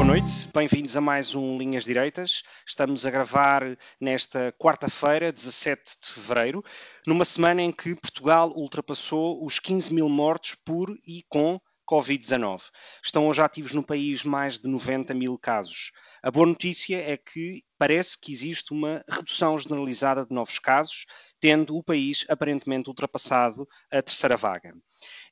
Boa noite, bem-vindos a mais um Linhas Direitas. Estamos a gravar nesta quarta-feira, 17 de fevereiro, numa semana em que Portugal ultrapassou os 15 mil mortos por e com Covid-19. Estão hoje ativos no país mais de 90 mil casos. A boa notícia é que parece que existe uma redução generalizada de novos casos, tendo o país aparentemente ultrapassado a terceira vaga.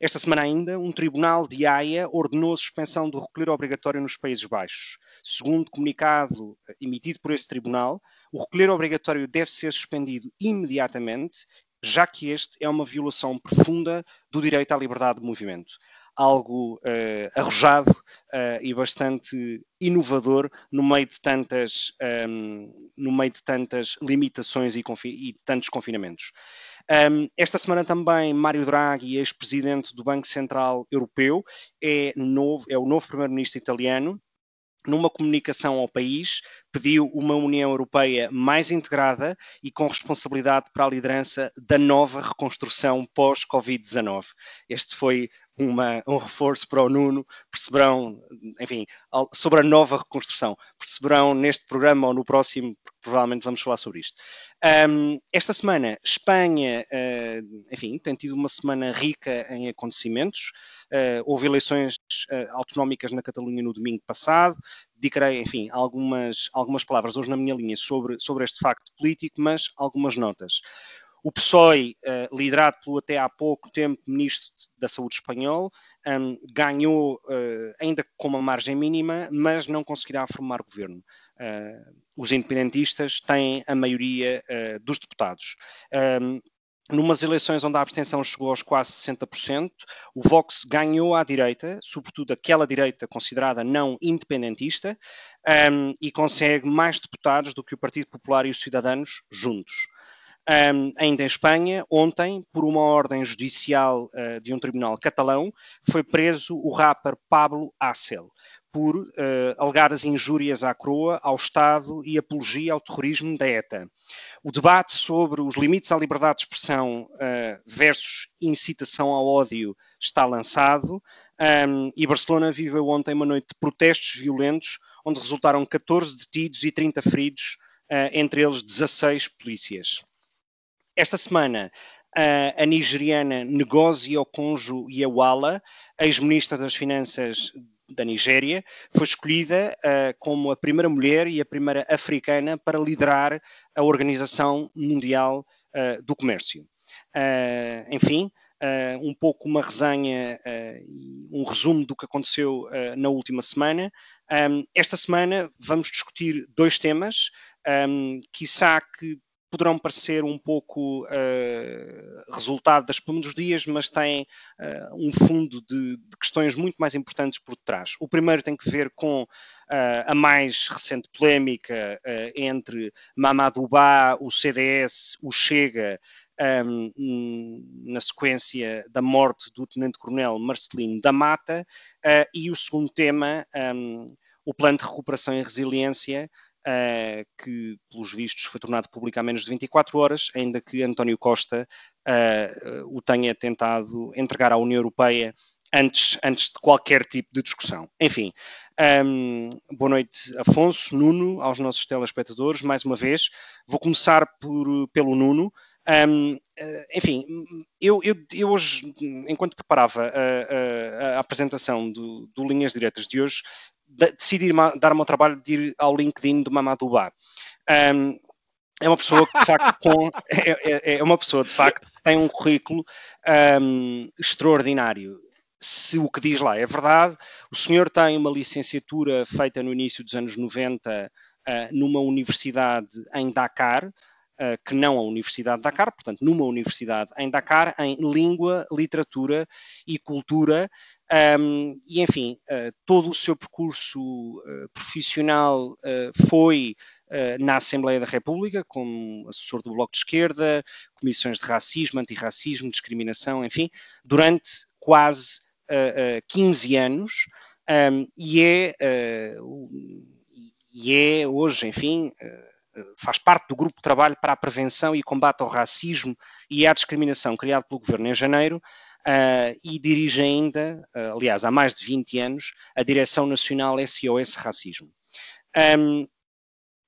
Esta semana ainda, um tribunal de Haia ordenou a suspensão do recolher obrigatório nos Países Baixos. Segundo comunicado emitido por esse tribunal, o recolher obrigatório deve ser suspendido imediatamente, já que este é uma violação profunda do direito à liberdade de movimento algo uh, arrojado uh, e bastante inovador no meio de tantas, um, ehm, no meio de tantas limitações e, e tantos confinamentos. Um, esta semana também Mário Draghi, ex-presidente do Banco Central Europeu, é, novo, é o novo primeiro-ministro italiano numa comunicação ao país, pediu uma União Europeia mais integrada e com responsabilidade para a liderança da nova reconstrução pós-Covid-19. Este foi uma, um reforço para o Nuno, perceberão, enfim, sobre a nova reconstrução, perceberão neste programa ou no próximo, porque provavelmente vamos falar sobre isto. Um, esta semana, Espanha, uh, enfim, tem tido uma semana rica em acontecimentos. Uh, houve eleições uh, autonómicas na Catalunha no domingo passado. Dedicarei, enfim, algumas, algumas palavras hoje na minha linha sobre, sobre este facto político, mas algumas notas. O PSOE, uh, liderado pelo até há pouco tempo Ministro da Saúde espanhol, um, ganhou uh, ainda com uma margem mínima, mas não conseguirá formar governo. Uh, os independentistas têm a maioria dos deputados. Um, numas eleições onde a abstenção chegou aos quase 60%, o Vox ganhou à direita, sobretudo aquela direita considerada não independentista, um, e consegue mais deputados do que o Partido Popular e os Cidadanos juntos. Um, ainda em Espanha, ontem, por uma ordem judicial uh, de um tribunal catalão, foi preso o rapper Pablo Hassel por uh, alegadas injúrias à coroa, ao Estado e apologia ao terrorismo da ETA. O debate sobre os limites à liberdade de expressão uh, versus incitação ao ódio está lançado um, e Barcelona viveu ontem uma noite de protestos violentos, onde resultaram 14 detidos e 30 feridos, uh, entre eles 16 polícias. Esta semana, a, a nigeriana Ngozi Okonjo-Iweala, ex-ministra das Finanças da Nigéria, foi escolhida uh, como a primeira mulher e a primeira africana para liderar a Organização Mundial uh, do Comércio. Uh, enfim, um pouco uma resenha um resumo do que aconteceu na última semana. Um, esta semana vamos discutir dois temas, um, quiçá que poderão parecer um pouco uh, resultado das dos dias, mas têm uh, um fundo de, de, questões muito mais importantes por detrás. O primeiro tem que ver com uh, a mais recente polémica entre Mamadou Ba, o CDS, o Chega, um, na sequência da morte do Tenente-Coronel Marcelino da Mata, e o segundo tema, um, o Plano de Recuperação e Resiliência, uh, que, pelos vistos, foi tornado público há menos de 24 horas, ainda que António Costa uh, o tenha tentado entregar à União Europeia antes, antes de qualquer tipo de discussão. Enfim, um, boa noite, Afonso, Nuno, aos nossos telespectadores, mais uma vez. Vou começar por, pelo Nuno. Um, enfim, eu, eu, eu, hoje, enquanto preparava a, a, a apresentação do, do, Linhas Diretas de hoje, decidi dar-me ao trabalho de ir ao LinkedIn do Mamadou. Um, é uma pessoa que, de facto, com, é, é, é, uma pessoa, de facto, que tem um currículo um, extraordinário. Se o que diz lá é verdade, o senhor tem uma licenciatura feita no início dos anos 90 uh, numa universidade em Dakar, que não a Universidade de Dakar, portanto, numa universidade em Dakar, em língua, literatura e cultura. Um, e, enfim, uh, todo o seu percurso uh, profissional foi na Assembleia da República, como assessor do Bloco de Esquerda, comissões de racismo, antirracismo, discriminação, enfim, durante quase 15 anos. Um, e é e é hoje, enfim, eh, faz parte do grupo de trabalho para a prevenção e combate ao racismo e à discriminação criado pelo governo em janeiro uh, e dirige ainda, uh, aliás, há mais de 20 anos, a Direção Nacional SOS Racismo. Um, eh,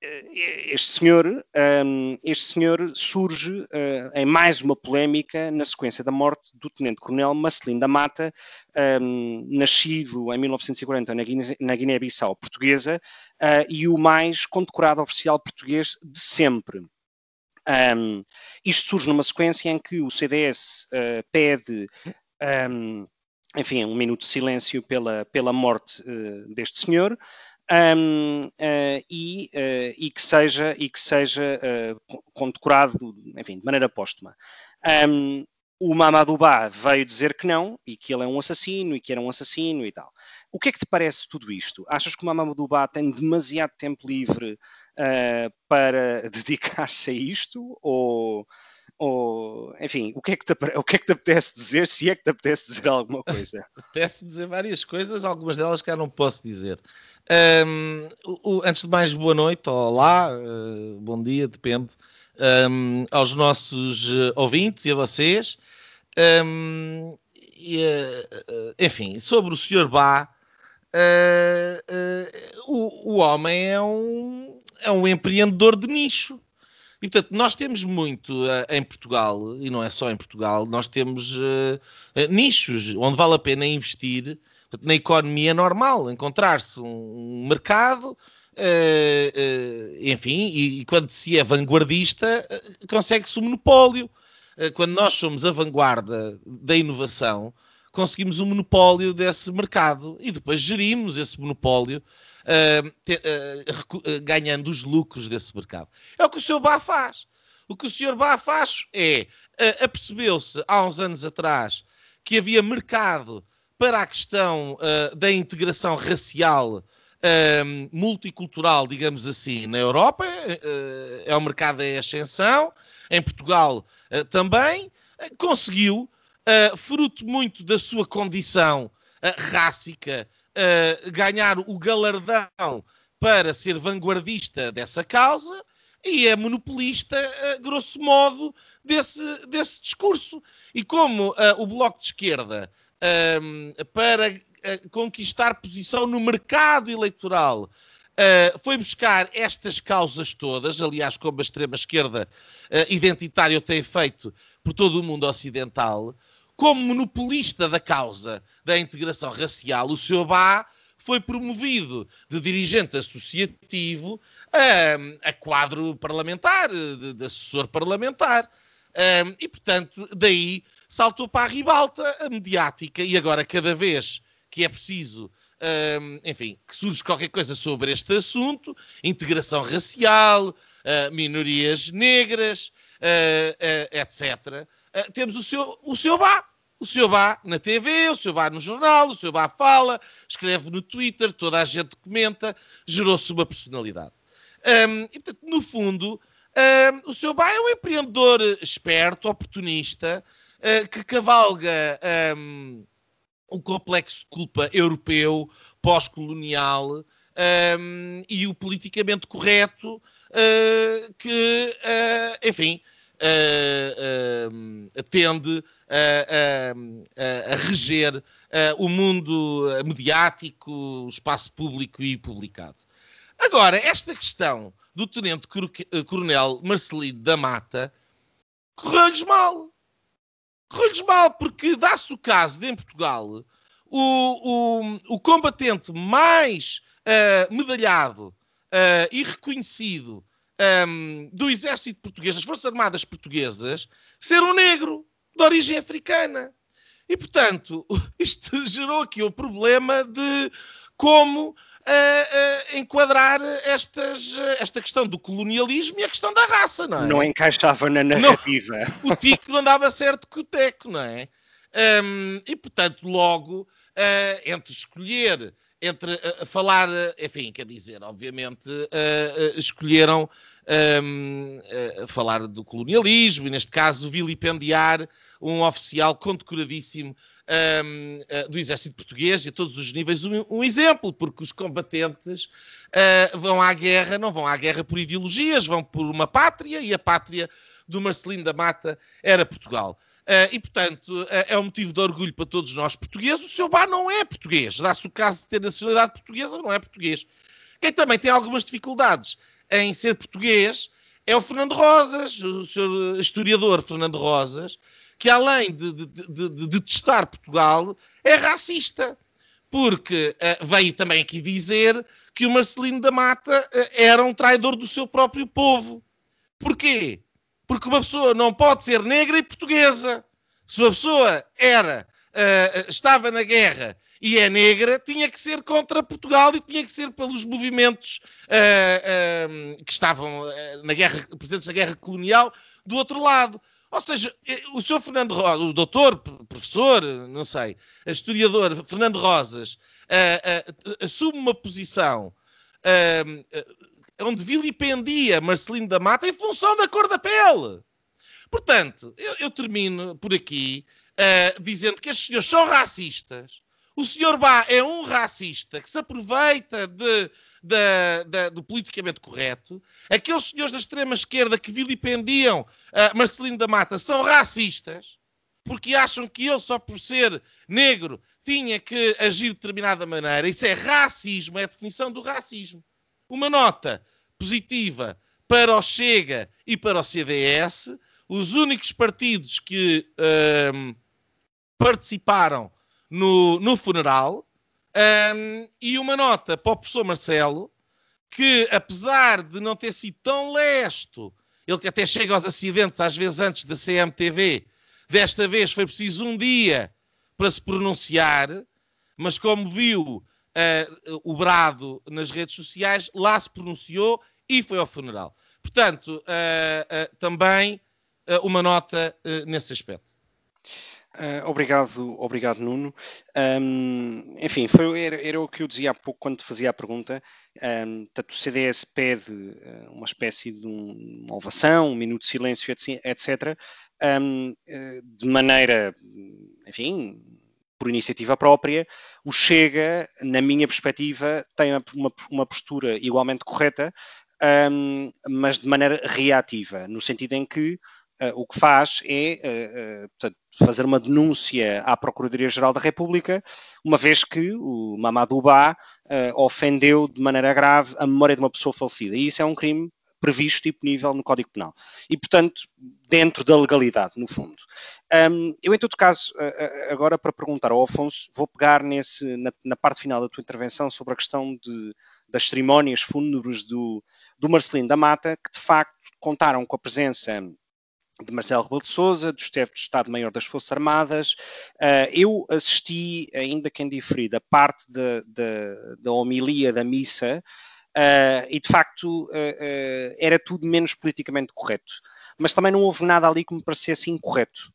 este senhor, um, este senhor surge uh, em mais uma polémica na sequência da morte do tenente-coronel Marcelino da Mata, um, nascido em 1940 na Guiné-Bissau portuguesa uh, e o mais condecorado oficial português de sempre. Um, isto surge numa sequência em que o CDS eh, pede enfim, um minuto de silêncio pela, pela morte deste senhor um, uh, e, uh, e, que seja, e que seja uh, condecorado, enfim, de maneira póstuma. Um, o Mamadou Ba veio dizer que não, e que ele é um assassino, e que era um assassino e tal. O que é que te parece tudo isto? Achas que o Mamadou Ba tem demasiado tempo livre para dedicar-se a isto? Ou ou, enfim, o que, é que te, o que é que te apetece dizer, se é que te apetece dizer alguma coisa? apetece dizer várias coisas, algumas delas que eu não posso dizer. Um, o, antes de mais, boa noite, olá, uh, bom dia, depende, um, aos nossos uh, ouvintes e a vocês. Um, e, uh, enfim, sobre o Sr. Bá, o, o homem é um, é um empreendedor de nicho e, portanto, nós temos muito uh, em Portugal, e não é só em Portugal, nós temos uh, uh, nichos onde vale a pena investir. Na economia normal, encontrar-se um, mercado, enfim, e, e, quando se é vanguardista, consegue-se um monopólio. quando nós somos a vanguarda da inovação, conseguimos um monopólio desse mercado e depois gerimos esse monopólio uh, te, uh, ganhando os lucros desse mercado. É o que o Sr. Bá faz. O que o Sr. Bá faz é, uh, apercebeu-se há uns anos atrás que havia mercado para a questão da integração racial multicultural, digamos assim, na Europa, é um mercado em ascensão, em Portugal também, conseguiu, fruto muito da sua condição rássica uh, ganhar o galardão para ser vanguardista dessa causa e é monopolista, uh, grosso modo, desse, desse discurso. E como uh, o Bloco de Esquerda, uh, para conquistar posição no mercado eleitoral, foi buscar estas causas todas, aliás, como a extrema-esquerda identitária tem feito por todo o mundo ocidental, como monopolista da causa da integração racial, o Sr. Bá foi promovido de dirigente associativo a, a quadro parlamentar, de, de assessor parlamentar. Um, e, portanto, daí saltou para a ribalta mediática e agora cada vez que é preciso, um, enfim, que surge qualquer coisa sobre este assunto, integração racial, uh, minorias negras, uh, uh, etc., temos o seu, o seu Bá, o senhor vá na TV, o senhor vá no jornal, o senhor vá fala, escreve no Twitter, toda a gente comenta, gerou-se uma personalidade. Um, e, portanto, no fundo, um, o senhor Bá é um empreendedor esperto, oportunista, uh, que cavalga um, o complexo de culpa europeu, pós-colonial um, e o politicamente correto, uh, que, uh, enfim, tende a, a, a reger o mundo mediático, o espaço público e publicado. Agora, esta questão do Tenente Coronel Marcelino da Mata correu-lhes mal. Correu-lhes mal, porque dá-se o caso de, em Portugal, o, o, o combatente mais uh, medalhado uh, e reconhecido um, do exército português, das Forças Armadas portuguesas, ser um negro de origem africana. E, portanto, isto gerou aqui o problema de como uh, uh, enquadrar estas, esta questão do colonialismo e a questão da raça, não é? Não encaixava na narrativa. Não, o tico não andava certo com o teco, não é? Um, e, portanto, logo, uh, entre escolher, entre uh, falar, enfim, quer dizer, obviamente, escolheram um, falar do colonialismo e, neste caso, vilipendiar um oficial condecoradíssimo um, uh, do exército português e a todos os níveis um, um exemplo, porque os combatentes uh, vão à guerra, não vão à guerra por ideologias, vão por uma pátria e a pátria do Marcelino da Mata era Portugal. Uh, e, portanto, é um motivo de orgulho para todos nós portugueses. O seu Bá não é português. Dá-se o caso de ter nacionalidade portuguesa, não é português. Quem também tem algumas dificuldades em ser português é o Fernando Rosas, o seu historiador Fernando Rosas, que além de, de, de, de detestar Portugal, é racista. Porque uh, veio também aqui dizer que o Marcelino da Mata uh, era um traidor do seu próprio povo. Porquê? Porque uma pessoa não pode ser negra e portuguesa. Se uma pessoa era, uh, estava na guerra e é negra, tinha que ser contra Portugal e tinha que ser pelos movimentos que estavam na guerra, presentes na guerra colonial do outro lado. Ou seja, eh, o senhor Fernando Rosas, o doutor, professor, não sei, historiador Fernando Rosas, uh, uh, assume uma posição uh, onde vilipendia Marcelino da Mata em função da cor da pele. Portanto, eu, eu termino por aqui dizendo que estes senhores são racistas. O senhor Bá é um racista que se aproveita de da, da, do politicamente correto. Aqueles senhores da extrema-esquerda que vilipendiam uh, Marcelino da Mata são racistas, porque acham que ele, só por ser negro, tinha que agir de determinada maneira. Isso é racismo, é a definição do racismo. Uma nota positiva para o Chega e para o CDS, os únicos partidos que uh, participaram no, no funeral, um, e uma nota para o professor Marcelo, que apesar de não ter sido tão lesto, ele que até chega aos acidentes às vezes antes da CMTV, desta vez foi preciso um dia para se pronunciar, mas como viu uh, o brado nas redes sociais, lá se pronunciou e foi ao funeral. Portanto, uh, uh, também uma nota nesse aspecto. Uh, obrigado, obrigado Nuno. Um, enfim, foi, era, era, o que eu dizia há pouco quando te fazia a pergunta. Um, o CDS pede uh, uma espécie de um, uma ovação, um minuto de silêncio, etc., um, uh, de maneira, enfim, por iniciativa própria. O Chega, na minha perspectiva, tem uma, uma postura igualmente correta, mas de maneira reativa, no sentido em que o que faz é uh, portanto, fazer uma denúncia à Procuradoria-Geral da República, uma vez que o Mamadou Ba ofendeu de maneira grave a memória de uma pessoa falecida. E isso é um crime previsto e punível no Código Penal. E, portanto, dentro da legalidade, no fundo. Um, eu, em todo caso, agora para perguntar ao Afonso, vou pegar nesse, na, na parte final da tua intervenção sobre a questão de, das cerimónias fúnebres do, do Marcelino da Mata, que de facto contaram com a presença de Marcelo Rebelo de Sousa, do chefe de Estado-Maior das Forças Armadas. Uh, eu assisti, ainda que em diferida, parte da, da, da homilia da missa uh, e, de facto, uh, era tudo menos politicamente correto. Mas também não houve nada ali que me parecesse incorreto.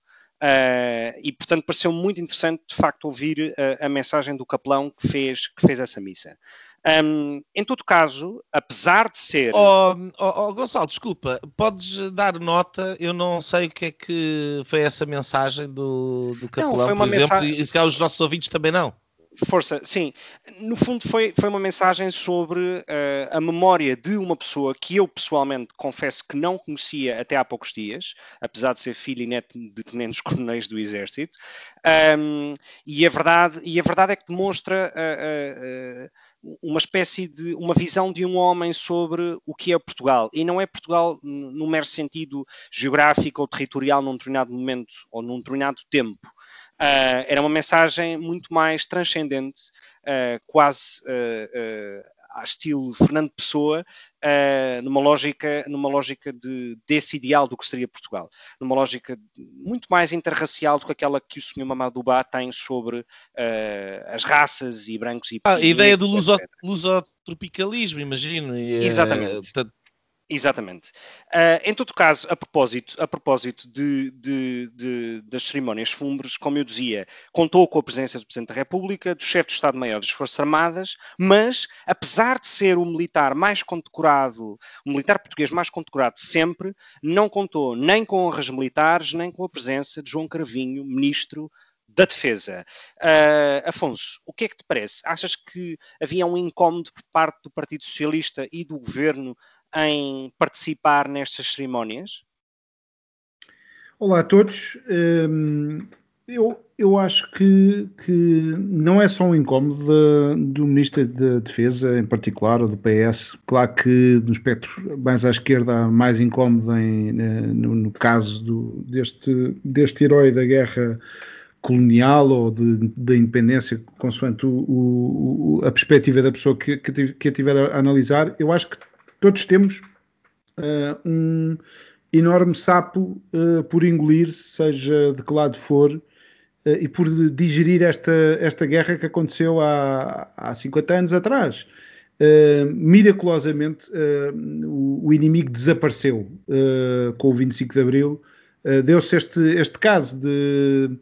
E portanto pareceu muito interessante de facto ouvir a mensagem do capelão que fez, que fez essa missa. Um, em todo caso, apesar de ser. Oh, oh, oh, Gonçalo, desculpa, podes dar nota? Eu não sei o que é que foi essa mensagem do, do capelão, não, foi uma por exemplo, mensagem... e se calhar os nossos ouvintes também não. Força, sim. No fundo, foi, foi uma mensagem sobre uh, a memória de uma pessoa que eu pessoalmente confesso que não conhecia até há poucos dias, apesar de ser filho e neto de tenentes coronéis do Exército. Um, e, a verdade, e a verdade é que demonstra uh, uh, uma espécie de uma visão de um homem sobre o que é Portugal. E não é Portugal no mero sentido geográfico ou territorial num determinado momento ou num determinado tempo. Uh, era uma mensagem muito mais transcendente, uh, quase uh, a estilo Fernando Pessoa, uh, numa lógica, numa lógica de, desse ideal do que seria Portugal, numa lógica muito mais interracial do que aquela que o Sr. Mamadou Ba tem sobre uh, as raças e brancos e... Ah, a ideia do lusotropicalismo, imagino. Exatamente. Uh, Exatamente. Uh, em todo caso, a propósito, a propósito de, de, de, das cerimónias fúnebres, como eu dizia, contou com a presença do Presidente da República, do chefe de Estado-Maior das Forças Armadas, mas, apesar de ser o militar mais condecorado, o militar português mais condecorado de sempre, não contou nem com honras militares, nem com a presença de João Cravinho, Ministro da Defesa. Uh, Afonso, o que é que te parece? Achas que havia um incómodo por parte do Partido Socialista e do Governo em participar nestas cerimónias? Olá a todos. Hum, eu, eu acho que, que não é só um incómodo do Ministro da Defesa, em particular, ou do PS. Claro que no espectro mais à esquerda há mais incómodo em, no, no, caso do, deste, deste herói da guerra colonial ou da independência, consoante o, o, a perspectiva da pessoa que, que a tiver a analisar. Eu acho que todos temos uh, um enorme sapo uh, por engolir, seja de que lado for, uh, e por digerir esta, esta guerra que aconteceu há, há 50 anos atrás. miraculosamente, o, o, inimigo desapareceu com o 25 de Abril. Deu-se este, este caso de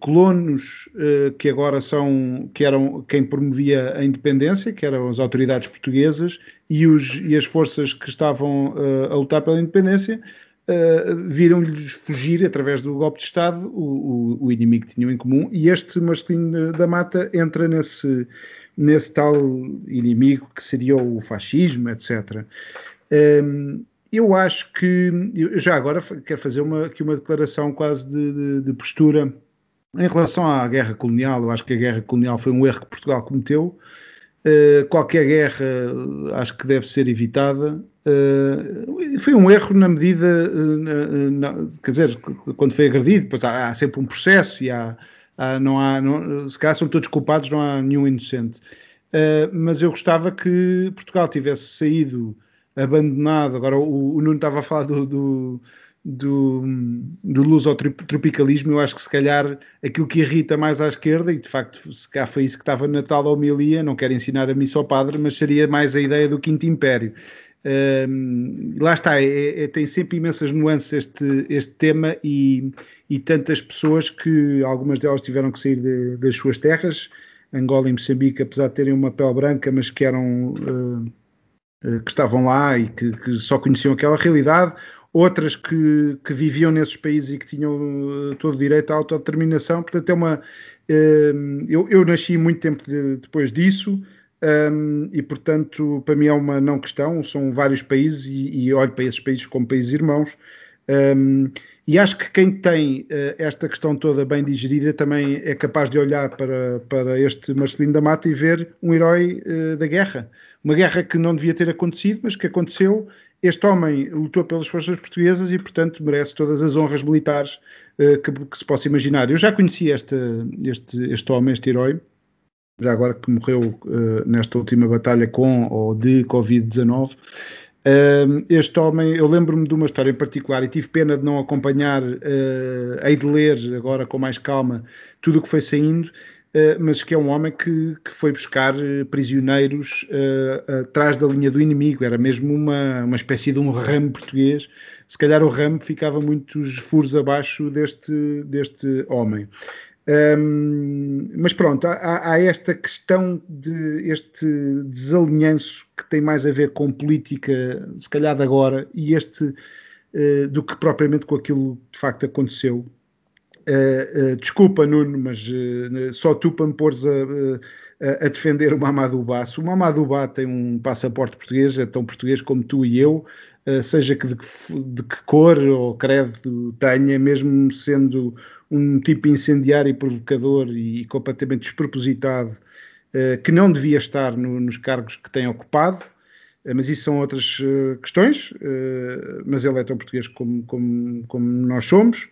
colonos uh, que agora são que eram quem promovia a independência, que eram as autoridades portuguesas e, os, e as forças que estavam uh, a lutar pela independência viram-lhes fugir através do golpe de Estado o, o, o, inimigo que tinham em comum e este Marcelino da Mata entra nesse, nesse tal inimigo que seria o fascismo, etc. Um, eu acho que, eu já agora quero fazer uma, aqui uma declaração quase de, de, de, postura em relação à guerra colonial. Eu acho que a guerra colonial foi um erro que Portugal cometeu. Uh, qualquer guerra acho que deve ser evitada. Uh, foi um erro na medida, uh, na, quer dizer, quando foi agredido, depois há, há sempre um processo e há, há, não há, não, se calhar são todos culpados, não há nenhum inocente. mas eu gostava que Portugal tivesse saído abandonado. Agora o, o Nuno estava a falar do, do, do, do lusotropicalismo. Eu acho que se calhar aquilo que irrita mais à esquerda, e de facto se cá foi isso que estava na tal homilia, não quero ensinar a missa ao padre, mas seria mais a ideia do Quinto Império. Um, lá está, é, é, tem sempre imensas nuances este, este tema e, e tantas pessoas que algumas delas tiveram que sair de, das suas terras, Angola e Moçambique, apesar de terem uma pele branca, mas que eram uh, que estavam lá e que, que, só conheciam aquela realidade, outras que, que, viviam nesses países e que tinham eh, todo o direito à autodeterminação. Portanto, é uma. Eh, eu, eu nasci muito tempo de, depois disso. E portanto, para mim é uma não questão. São vários países e, e olho para esses países como países irmãos. Um, e acho que quem tem uh, esta questão toda bem digerida também é capaz de olhar para, para este Marcelino da Mata e ver um herói uh, da guerra. Uma guerra que não devia ter acontecido, mas que aconteceu. Este homem lutou pelas forças portuguesas e, portanto, merece todas as honras militares uh, que, que, se possa imaginar. Eu já conheci este, este, este homem, este herói, já agora que morreu nesta última batalha com ou de Covid-19. Este homem, eu lembro-me de uma história em particular e tive pena de não acompanhar, uh, hei de ler agora com mais calma tudo o que foi saindo, uh, mas que é um homem que, que foi buscar eh, prisioneiros uh, atrás da linha do inimigo, era mesmo uma, uma espécie de um ramo português. Se calhar o ramo ficava muitos furos abaixo deste, deste homem. Um, mas pronto, há, há, esta questão de este desalinhanço que tem mais a ver com política, se calhar de agora, e este uh, do que propriamente com aquilo de facto aconteceu. Uh, uh, desculpa, Nuno, mas só tu para me pôres a, a, defender o Mamadou Ba. Se o Mamadou Ba tem um passaporte português, é tão português como tu e eu, seja que de, de que cor ou credo tenha, mesmo sendo um tipo incendiário e provocador e, completamente despropositado, uh, que não devia estar no, nos cargos que tem ocupado, uh, mas isso são outras uh, questões, mas ele é tão português como, como, como nós somos.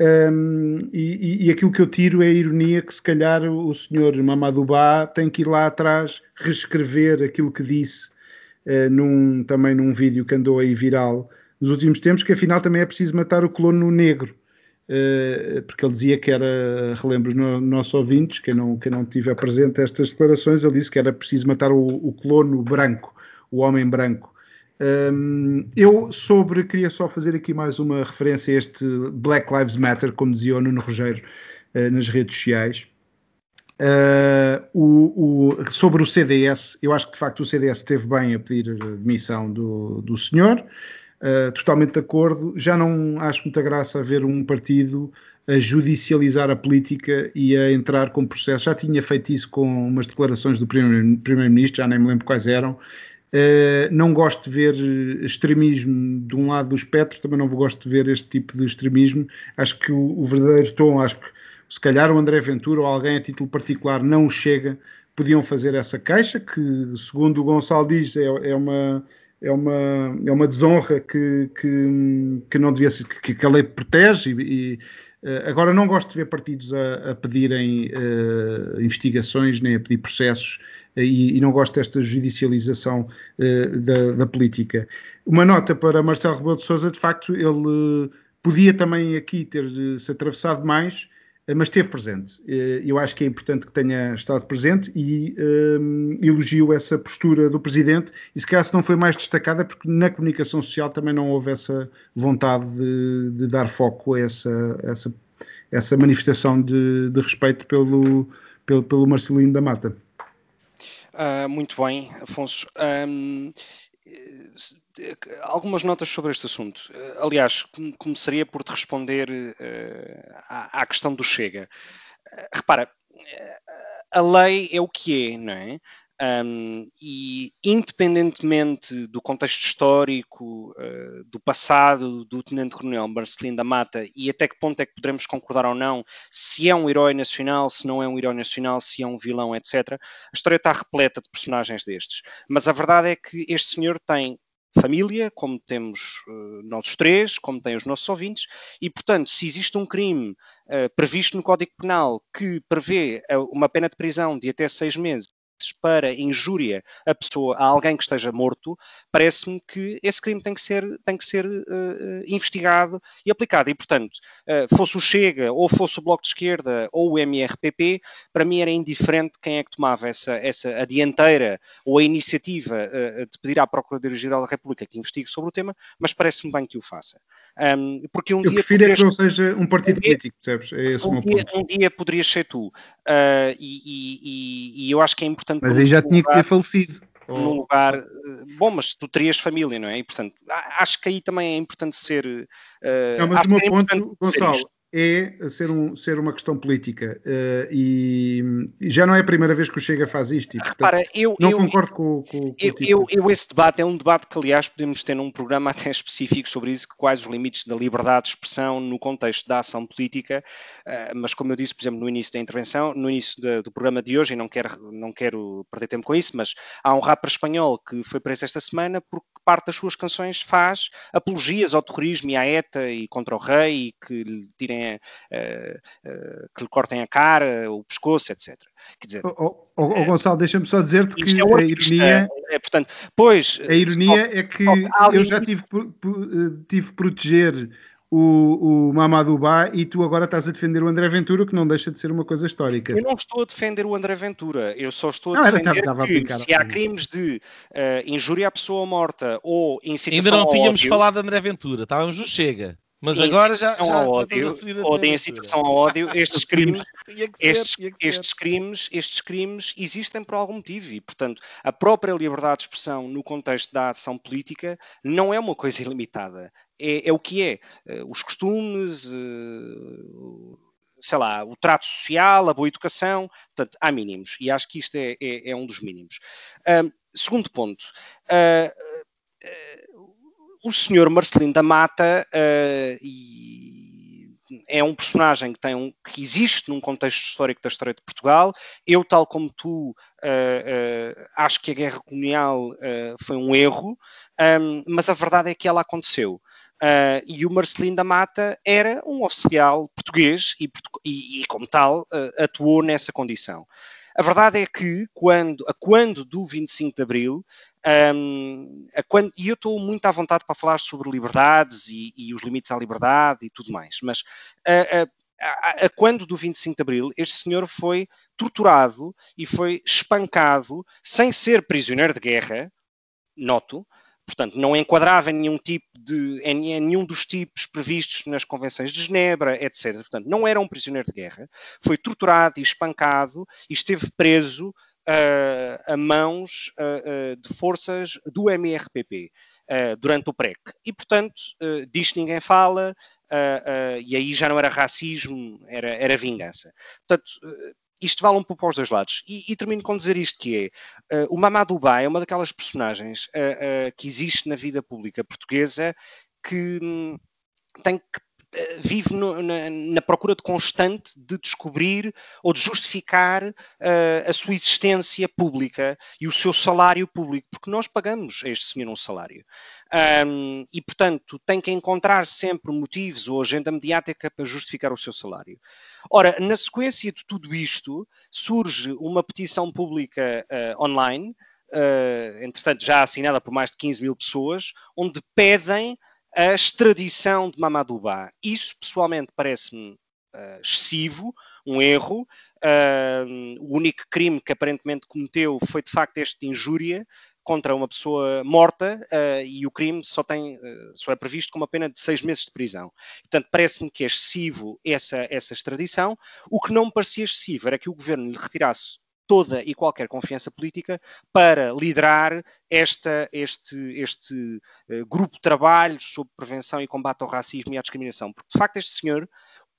Um, e, e, aquilo que eu tiro é a ironia que se calhar o senhor Mamadou Ba tem que ir lá atrás reescrever aquilo que disse uh, num, também num vídeo que andou aí viral nos últimos tempos, que afinal também é preciso matar o colono negro. Uh, porque ele dizia que era, relembro os no, nossos ouvintes, quem não, quem não tiver presente estas declarações, ele disse que era preciso matar o, o branco, o homem branco. Um, eu sobre, queria só fazer aqui mais uma referência a este Black Lives Matter, como dizia o Nuno Rogério uh, nas redes sociais. Uh, o, o, sobre o CDS, eu acho que de facto o CDS esteve bem a pedir demissão do, do senhor, uh, totalmente de acordo. Já não acho muita graça ver um partido a judicializar a política e a entrar com processo. Já tinha feito isso com umas declarações do Primeiro-Ministro, já nem me lembro quais eram, Uh, não gosto de ver extremismo de um lado do espectro, também não gosto de ver este tipo de extremismo. Acho que o, o, verdadeiro tom, acho que se calhar o André Ventura ou alguém a título particular não chega, podiam fazer essa queixa, que segundo o Gonçalo diz é, é uma. É uma, é uma desonra que, que, que não devia ser, que, que a lei protege e, e Uh, agora, não gosto de ver partidos a, a pedirem uh, investigações nem a pedir processos uh, e, e, não gosto desta judicialização da, da, política. Uma nota para Marcelo Rebelo de Sousa, de facto, ele podia também aqui ter se atravessado mais eh, mas esteve presente. Eh, eu acho que é importante que tenha estado presente e um, ehm, elogio essa postura do Presidente e se calhar se não foi mais destacada porque na comunicação social também não houve essa vontade de, de dar foco a essa, essa, essa manifestação de, de respeito pelo, pelo, pelo Marcelino da Mata. Uh, muito bem, Afonso. Um, algumas notas sobre este assunto. Aliás, começaria por te responder uh, à, questão do Chega. Uh, repara, a lei é o que é, não é? Um, e independentemente do contexto histórico, uh, do passado do Tenente Coronel Marcelino da Mata e até que ponto é que poderemos concordar ou não se é um herói nacional, se não é um herói nacional, se é um vilão, etc. A história está repleta de personagens destes. Mas a verdade é que este senhor tem família, como temos uh, nós três, como têm os nossos ouvintes, e, portanto, se existe um crime uh, previsto no Código Penal que prevê uh, uma pena de prisão de até seis meses para injúria a pessoa, a alguém que esteja morto, parece-me que esse crime tem que ser, tem que ser uh, investigado e aplicado. E, portanto, uh, fosse o Chega, ou fosse o Bloco de Esquerda, ou o MRPP, para mim era indiferente quem é que tomava essa, essa a dianteira ou a iniciativa uh, de pedir à Procuradoria-Geral da República que investigue sobre o tema, mas parece-me bem que o faça. Um, porque um Eu dia prefiro é que não seja um partido um político, percebes? É esse um o meu dia, ponto. Um dia poderias ser tu. E, e, e, eu acho que é importante portanto. Mas aí já tinha lugar, que ter falecido. Num lugar. Eh, bom, mas tu terias família, não é? E portanto, acho que aí também é importante ser. Uh, não, mas o meu é ponto, Gonçalo, é ser, um, ser uma questão política uh, e, e, já não é a primeira vez que o Chega faz isto. E, portanto, Repara, eu, não eu, concordo com, com, com eu, eu, eu, esse debate é um debate que, aliás, podemos ter num programa até específico sobre isso, quais os limites da liberdade de expressão no contexto da ação política, uh, mas como eu disse, por exemplo, no início da intervenção, no início de, do programa de hoje, e não quero, não quero perder tempo com isso, mas há um rapper espanhol que foi preso esta semana porque parte das suas canções faz apologias ao terrorismo e à ETA e contra o rei e que lhe tirem uh, uh, que lhe cortem a cara, o pescoço, etc. Quer dizer, oh, oh, oh Gonçalo, deixa-me só dizer-te que é a ironia é, portanto, pois, a ironia é que eu já tive, tive proteger o, o Mamadou Ba e tu agora estás a defender o André Ventura, que não deixa de ser uma coisa histórica. Eu não estou a defender o André Ventura, eu só estou a não, defender era, que se há crimes de uh, injúria à pessoa morta ou incitação Ainda não tínhamos ódio, falado de André Ventura, estávamos no Chega. Mas agora já, já ao ódio, ou de incitação ao ódio, estes crimes, estes, estes, crimes, estes crimes existem por algum motivo e, portanto, a própria liberdade de expressão no contexto da ação política não é uma coisa ilimitada. É, é o que é. Eh, os costumes, eh, sei lá, o trato social, a boa educação, portanto, há mínimos. E acho que isto é, é, é um dos mínimos. Segundo ponto. Uh, uh, o senhor Marcelino da Mata é um personagem que, tem um, que existe num contexto histórico da história de Portugal. Eu, tal como tu, acho que a guerra colonial foi um erro, um, mas a verdade é que ela aconteceu. Uh, e o Marcelino da Mata era um oficial português e, e, e como tal, uh, atuou nessa condição. A verdade é que, quando, a quando do 25 de Abril, um, quando, e eu estou muito à vontade para falar sobre liberdades e, e os limites à liberdade e tudo mais, mas a, a, a, quando do 25 de Abril, este senhor foi torturado e foi espancado sem ser prisioneiro de guerra, noto, portanto, não enquadrava nenhum tipo de, em, em, nenhum dos tipos previstos nas convenções de Genebra, etc. Portanto, não era um prisioneiro de guerra, foi torturado e espancado e esteve preso a mãos uh, uh, de forças do MRPP durante o PREC. E, portanto, uh, disto ninguém fala, e aí já não era racismo, era, era vingança. Portanto, isto vale um pouco para os dois lados. E, e termino com dizer isto que é, o Mamadou é uma daquelas personagens que existe na vida pública portuguesa que um, tem que eh, vive no, na, na, procura de constante de descobrir ou de justificar uh, a sua existência pública e o seu salário público, porque nós pagamos a este senhor um salário. Um, e, portanto, tem que encontrar sempre motivos ou agenda mediática para justificar o seu salário. Ora, na sequência de tudo isto, surge uma petição pública uh, online, uh, entretanto já assinada por mais de 15 mil pessoas, onde pedem a extradição de Mamadou Ba. Isso, pessoalmente, parece-me uh, excessivo, um erro. Uh, o único crime que aparentemente cometeu foi, de facto, este de injúria contra uma pessoa morta uh, e o crime só, tem, só é previsto com uma pena de seis meses de prisão. Portanto, parece-me que é excessivo essa, essa extradição. O que não me parecia excessivo era que o governo lhe retirasse toda e qualquer confiança política para liderar esta, este, este uh, grupo de trabalho sobre prevenção e combate ao racismo e à discriminação. Porque, de facto, este senhor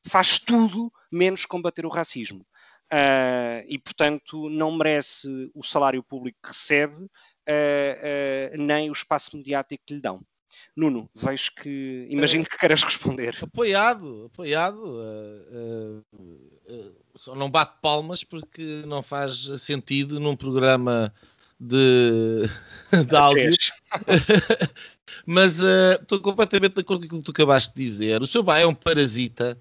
faz tudo menos combater o racismo. Uh, e, portanto, não merece o salário público que recebe, uh, nem o espaço mediático que lhe dão. Nuno, vejo que. Imagino que queres responder. Apoiado, apoiado. Uh, uh, uh, só não bate palmas porque não faz sentido num programa de, de áudio. Mas estou completamente de acordo com aquilo que tu acabaste de dizer. O seu pai é um parasita.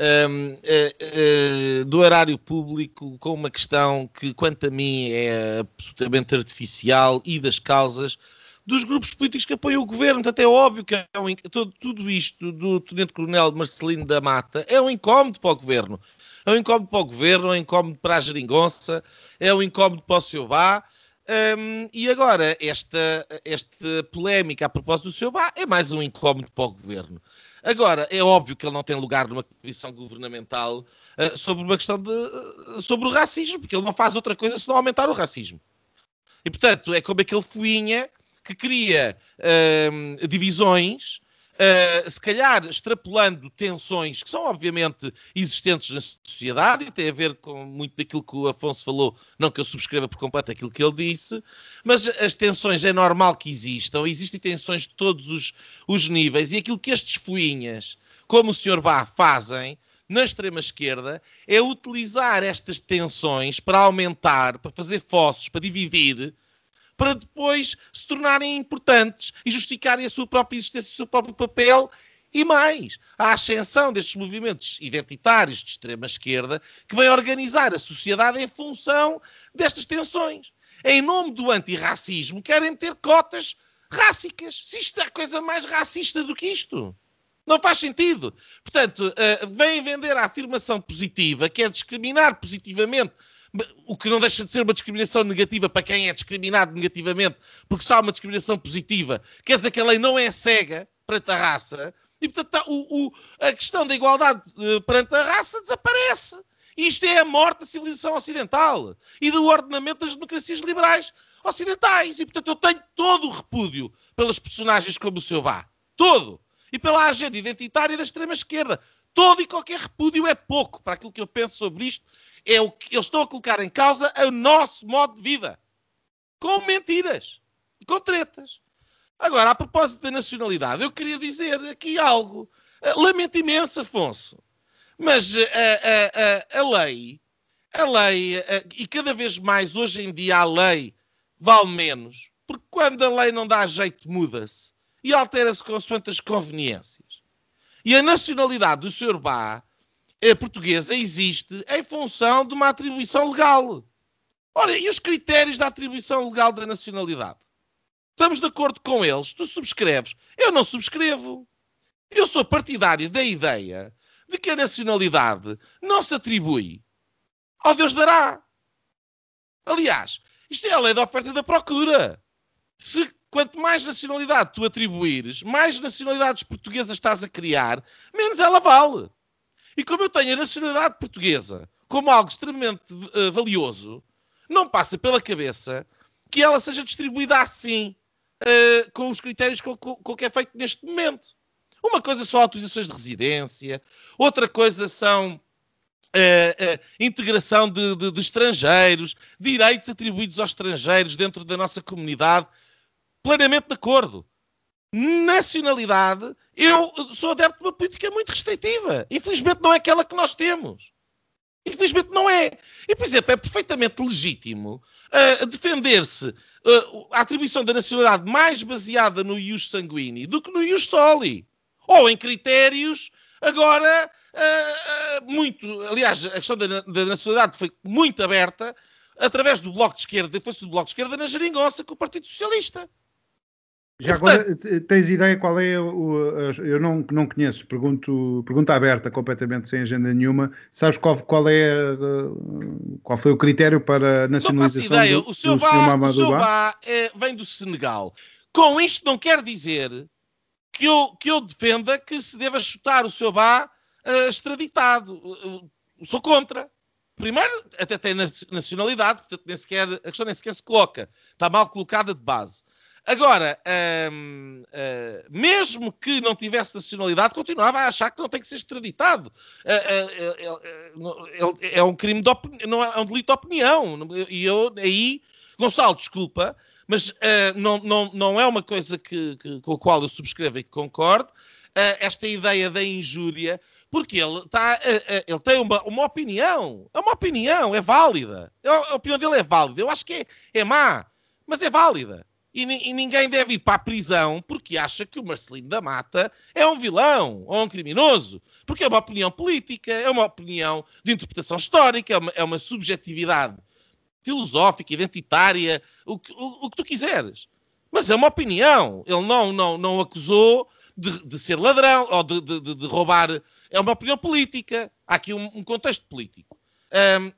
Um, uh, uh, do erário público com uma questão que, quanto a mim, é absolutamente artificial e das causas dos grupos políticos que apoiam o governo. Portanto, é óbvio que é um, todo, tudo isto do Tenente-Coronel Marcelino da Mata é um incómodo para o governo. É um incómodo para o governo, é um incómodo para a geringonça, é um incómodo para o seu Bá. Um, e agora, esta, esta polémica a propósito do seu Bá é mais um incómodo para o governo. Agora, é óbvio que ele não tem lugar numa comissão governamental uh, sobre uma questão de, uh, sobre o racismo, porque ele não faz outra coisa senão aumentar o racismo. E, portanto, é como aquele fuinha que cria uh, divisões, uh, se calhar extrapolando tensões que são obviamente existentes na sociedade e tem a ver com muito daquilo que o Afonso falou, não que eu subscreva por completo aquilo que ele disse, mas as tensões é normal que existam, existem tensões de todos os, os níveis e aquilo que estes fuinhas, como o Sr. Bá, fazem na extrema-esquerda é utilizar estas tensões para aumentar, para fazer fossos, para dividir para depois se tornarem importantes e justificarem a sua própria existência, o seu próprio papel. E mais, a ascensão destes movimentos identitários de extrema-esquerda que vem organizar a sociedade em função destas tensões. Em nome do antirracismo, querem ter cotas rássicas. Se isto é coisa mais racista do que isto. Não faz sentido. Portanto, uh, vem vender a afirmação positiva, que é discriminar positivamente o que não deixa de ser uma discriminação negativa para quem é discriminado negativamente, porque se há uma discriminação positiva, quer dizer que a lei não é cega perante a raça, e portanto tá, o, o, a questão da igualdade uh, perante a raça desaparece. Isto é a morte da civilização ocidental e do ordenamento das democracias liberais ocidentais. E, portanto, eu tenho todo o repúdio pelas personagens como o seu Bá. Todo. E pela agenda identitária da extrema-esquerda. Todo e qualquer repúdio é pouco para aquilo que eu penso sobre isto que eles estão a colocar em causa o nosso modo de vida. Com mentiras. Com tretas. Agora, a propósito da nacionalidade, eu queria dizer aqui algo. Eh, lamento imenso, Afonso. Mas a, a, a, a lei, a lei, e cada vez mais hoje em dia a lei vale menos, porque quando a lei não dá jeito, muda-se. e altera-se consoante as conveniências. E a nacionalidade do Sr. Bá, portuguesa, existe em função de uma atribuição legal. Ora, e os critérios da atribuição legal da nacionalidade? Estamos de acordo com eles? Tu subscreves? Eu não subscrevo. Eu sou partidário da ideia de que a nacionalidade não se atribui ao Deus dará. Aliás, isto é a lei da oferta e da procura. Se quanto mais nacionalidade tu atribuires, mais nacionalidades portuguesas estás a criar, menos ela vale. E como eu tenho a nacionalidade portuguesa como algo extremamente uh, valioso, não passa pela cabeça que ela seja distribuída assim, uh, com os critérios com, com, com que é feito neste momento. Uma coisa são autorizações de residência, outra coisa são Uh, uh, integração de, de, de, estrangeiros, direitos atribuídos aos estrangeiros dentro da nossa comunidade, plenamente de acordo. Nacionalidade, eu sou adepto de uma política muito restritiva. Infelizmente não é aquela que nós temos. Infelizmente não é. E, por exemplo, é perfeitamente legítimo uh, defender-se a atribuição da nacionalidade mais baseada no ius sanguíneo do que no ius soli. Ou em critérios, agora, uh, uh, muito. Aliás, a questão da, da, nacionalidade foi muito aberta através do Bloco de Esquerda, foi-se do Bloco de Esquerda na geringonça com o Partido Socialista. Já agora tens ideia qual é o. Eu não, não conheço, pergunto, pergunta aberta, completamente sem agenda nenhuma. Sabes qual, qual é qual foi o critério para a nacionalização? Não faço ideia. Do, o seu Bá, é, vem do Senegal. Com isto não quer dizer que eu, que eu defenda que se deva chutar o seu Bá uh, extraditado. Uh, sou contra. Primeiro, até tem nacionalidade, portanto, nem sequer, a questão nem sequer se coloca. Está mal colocada de base. Agora, uh, mesmo que não tivesse nacionalidade, continuava a achar que não tem que ser extraditado. é um crime de opinião, não é um delito de opinião. E eu aí, Gonçalo, desculpa, mas não, não, não é uma coisa que, que, com a qual eu subscrevo e que concordo, esta ideia da injúria, porque ele, tá, uh, ele tem uma, uma opinião, é uma opinião, é válida. A opinião dele é válida. Eu acho que é, é má, mas é válida. E, e, ninguém deve ir para a prisão porque acha que o Marcelino da Mata é um vilão ou um criminoso. Porque é uma opinião política, é uma opinião de interpretação histórica, é uma, é uma subjetividade filosófica, identitária, o que, o, o que tu quiseres. Mas é uma opinião. Ele não, não, não acusou de, de ser ladrão ou de, de, de, roubar. É uma opinião política. Há aqui um, um contexto político. Um,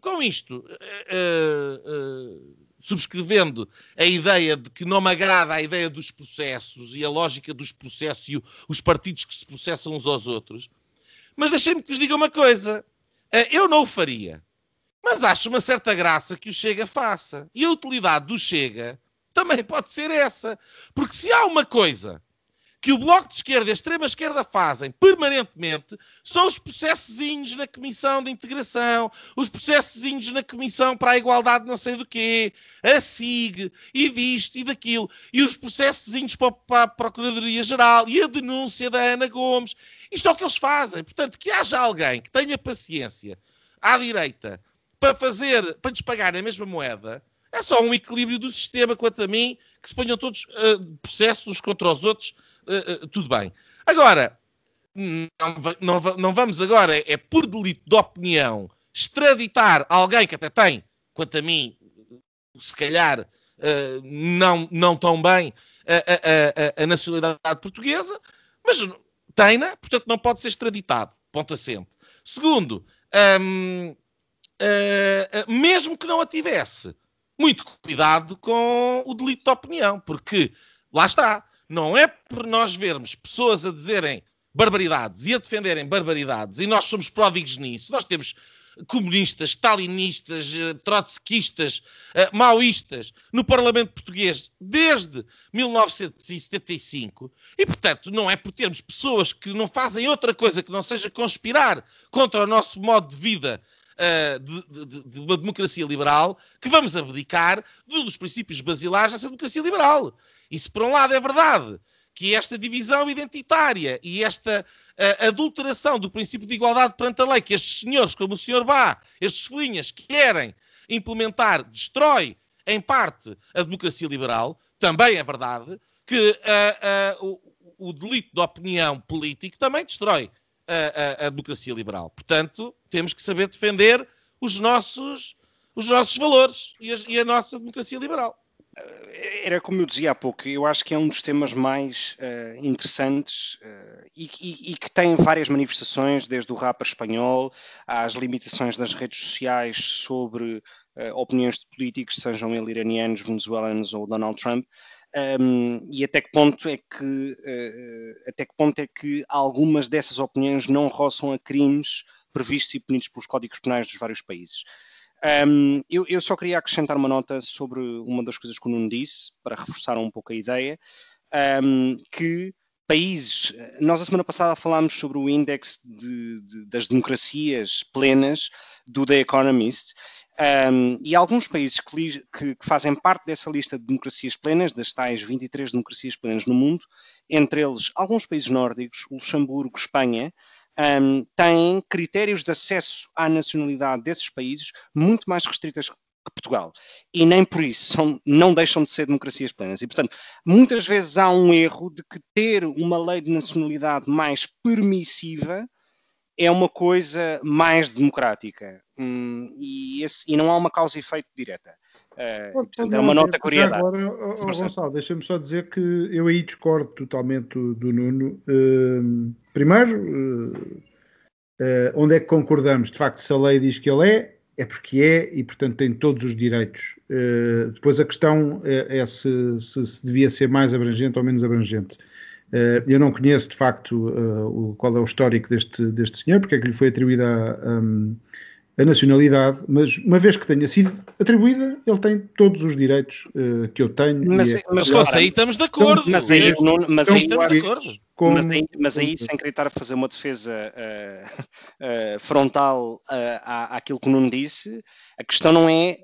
com isto, uh, uh, subscrevendo a ideia de que não me agrada a ideia dos processos e a lógica dos processos e o, os partidos que se processam uns aos outros, mas deixem-me que vos diga uma coisa. Uh, eu não o faria. Mas acho uma certa graça que o Chega faça. E a utilidade do Chega também pode ser essa. Porque se há uma coisa que o Bloco de Esquerda e a extrema-esquerda fazem permanentemente são os processozinhos na Comissão de Integração, os processozinhos na Comissão para a Igualdade não sei do quê, a SIG, e disto e daquilo, e os processozinhos para a Procuradoria-Geral, e a denúncia da Ana Gomes. Isto é o que eles fazem. Portanto, que haja alguém que tenha paciência à direita para fazer, para lhes pagar a mesma moeda, é só um equilíbrio do sistema, quanto a mim, que se ponham todos uh, processos uns contra os outros, uh, uh, tudo bem. Agora, não, não, não, vamos agora, é por delito de opinião, extraditar alguém que até tem, quanto a mim, se calhar não, não tão bem a, a, a, nacionalidade portuguesa, mas tem-na, portanto não pode ser extraditado. Ponto assente. Segundo, uh, mesmo que não a tivesse. Muito cuidado com o delito de opinião, porque lá está, não é por nós vermos pessoas a dizerem barbaridades e a defenderem barbaridades e nós somos pródigos nisso. Nós temos comunistas, stalinistas, eh, trotskistas, maoístas no Parlamento Português desde 1975 e, portanto, não é por termos pessoas que não fazem outra coisa que não seja conspirar contra o nosso modo de vida uh, de, de, de, uma democracia liberal que vamos abdicar dos princípios basilares dessa democracia liberal. Isso, por um lado, é verdade que esta divisão identitária e esta uh, adulteração do princípio de igualdade perante a lei que estes senhores, como o senhor Bá, estes folhinhas, querem implementar, destrói, em parte, a democracia liberal, também é verdade que uh, uh, o, o, delito de opinião político também destrói a, a, a, democracia liberal. Portanto, temos que saber defender os nossos, os nossos valores e a, e a nossa democracia liberal. Era como eu dizia há pouco, eu acho que é um dos temas mais uh, interessantes uh, e, e, e, que tem várias manifestações, desde o rapper espanhol às limitações das redes sociais sobre uh, opiniões de políticos, sejam eles iranianos, venezuelanos ou Donald Trump. Um, e até que ponto é que até que ponto é que algumas dessas opiniões não roçam a crimes previstos e punidos pelos códigos penais dos vários países. Um, eu, eu, só queria acrescentar uma nota sobre uma das coisas que o Nuno disse, para reforçar um pouco a ideia, um, que países, nós a semana passada falámos sobre o índice de, de, das democracias plenas do The Economist, um, e alguns países que, que, que, fazem parte dessa lista de democracias plenas, das tais 23 democracias plenas no mundo, entre eles alguns países nórdicos, Luxemburgo, Espanha, um, têm critérios de acesso à nacionalidade desses países muito mais restritas que Portugal. E nem por isso são, não deixam de ser democracias plenas. E, portanto, muitas vezes há um erro de que ter uma lei de nacionalidade mais permissiva é uma coisa mais democrática. Hum, e, esse, e não há uma causa e efeito direta. Uh, portanto, é uma nota eu Agora, oh, oh, Gonçalo, deixa-me só dizer que eu aí discordo totalmente do, do Nuno. Uh, primeiro, uh, onde é que concordamos? De facto, se a lei diz que ele é, é porque é e, portanto, tem todos os direitos. depois a questão é, é se, se, se, devia ser mais abrangente ou menos abrangente. eu não conheço, de facto, o, qual é o histórico deste, deste senhor, porque é que lhe foi atribuída a. Um, a nacionalidade, mas uma vez que tenha sido atribuída, ele tem todos os direitos uh, que eu tenho. Mas, é, mas claro, aí estamos de acordo. Mas aí, não, mas, aí, estamos de acordo. Como, mas, aí, mas aí, sem querer estar a fazer uma defesa uh, uh, frontal à, àquilo que o Nuno disse, a questão não é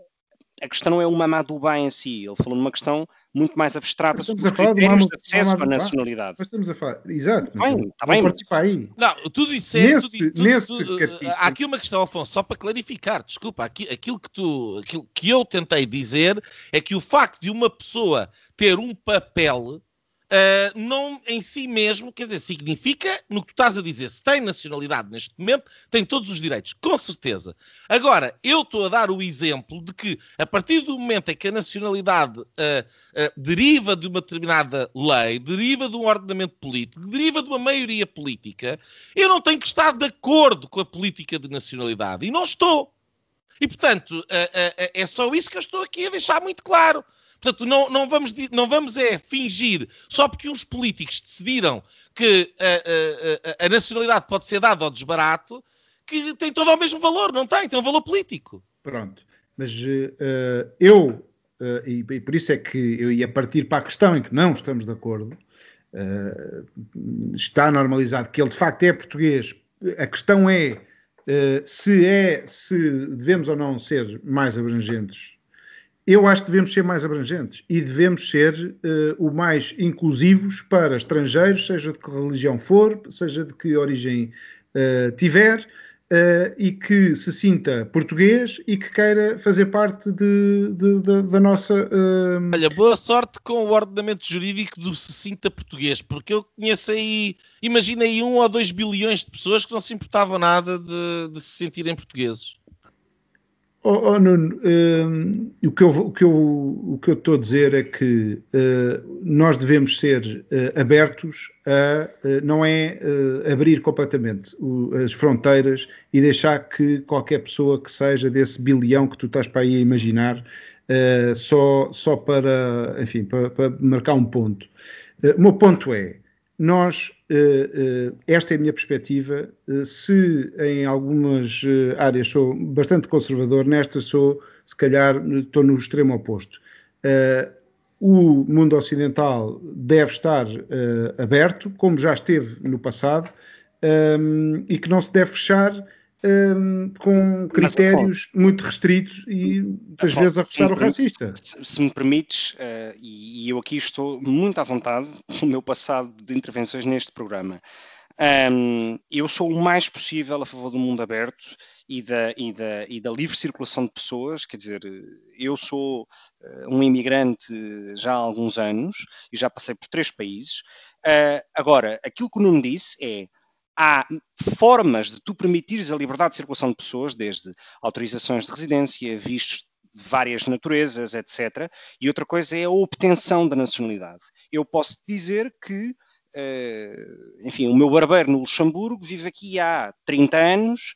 a questão não é o Mamadou Ba em si, ele falou numa questão muito mais abstrata sobre os critérios de, de acesso à nacionalidade. Mas estamos a falar, exato, mas bem, está bem. participar aí. Não, tudo isso é... Nesse, tudo, tudo, nesse tudo, capítulo... Há aqui uma questão, Afonso, só para clarificar, desculpa, aqui, aquilo, que tu, aquilo que eu tentei dizer é que o facto de uma pessoa ter um papel uh, não em si mesmo, quer dizer, significa, no que tu estás a dizer, se tem nacionalidade neste momento, tem todos os direitos, com certeza. Agora, eu estou a dar o exemplo de que, a partir do momento em que a nacionalidade uh, uh, deriva de uma determinada lei, deriva de um ordenamento político, deriva de uma maioria política, eu não tenho que estar de acordo com a política de nacionalidade. E não estou. E, portanto, é só isso que eu estou aqui a deixar muito claro. Portanto, não, não, vamos, não vamos é fingir, só porque uns políticos decidiram que a, a, a nacionalidade pode ser dada ao desbarato, que tem todo o mesmo valor. Não tem, tem um valor político. Pronto. Mas uh, eu, uh, e, e, por isso é que eu ia partir para a questão em que não estamos de acordo, uh, está normalizado que ele de facto é português. A questão é se é se devemos ou não ser mais abrangentes eu acho que devemos ser mais abrangentes e devemos ser uh, o mais inclusivos para estrangeiros, seja de que religião for, seja de que origem uh, tiver, uh, e que se sinta português e que queira fazer parte de, de, de, da nossa. Olha, boa sorte com o ordenamento jurídico do se sinta português, porque eu conheço aí, imagina aí um ou dois bilhões de pessoas que não se importavam nada de, se sentirem portugueses. Oh, oh Nuno, uh, o, que eu, o, que eu, o que eu estou a dizer é que uh, nós devemos ser uh, abertos a, não é abrir completamente o, as fronteiras e deixar que qualquer pessoa que seja desse bilhão que tu estás para aí a imaginar, só, só para, enfim, para, para marcar um ponto. o meu ponto é, nós, eh, eh, esta é a minha perspectiva, eh, se em algumas áreas sou bastante conservador, nesta sou, se calhar, estou no extremo oposto. O mundo ocidental deve estar aberto, como já esteve no passado, e que não se deve fechar um, com critérios Mas, muito restritos e muitas vezes a reforçar o racista. Se, se me permites, uh, e, e, eu aqui estou muito à vontade o meu passado de intervenções neste programa. Um, eu sou o mais possível a favor do mundo aberto e da, e, da, e da livre circulação de pessoas, quer dizer, eu sou uh, um imigrante já há alguns anos e já passei por três países. Uh, agora, aquilo que o Nuno disse é há formas de tu permitires a liberdade de circulação de pessoas, desde autorizações de residência, vistos de várias naturezas, etc. E outra coisa é a obtenção da nacionalidade. Eu posso dizer que, uh, enfim, o meu barbeiro no Luxemburgo vive aqui há 30 anos,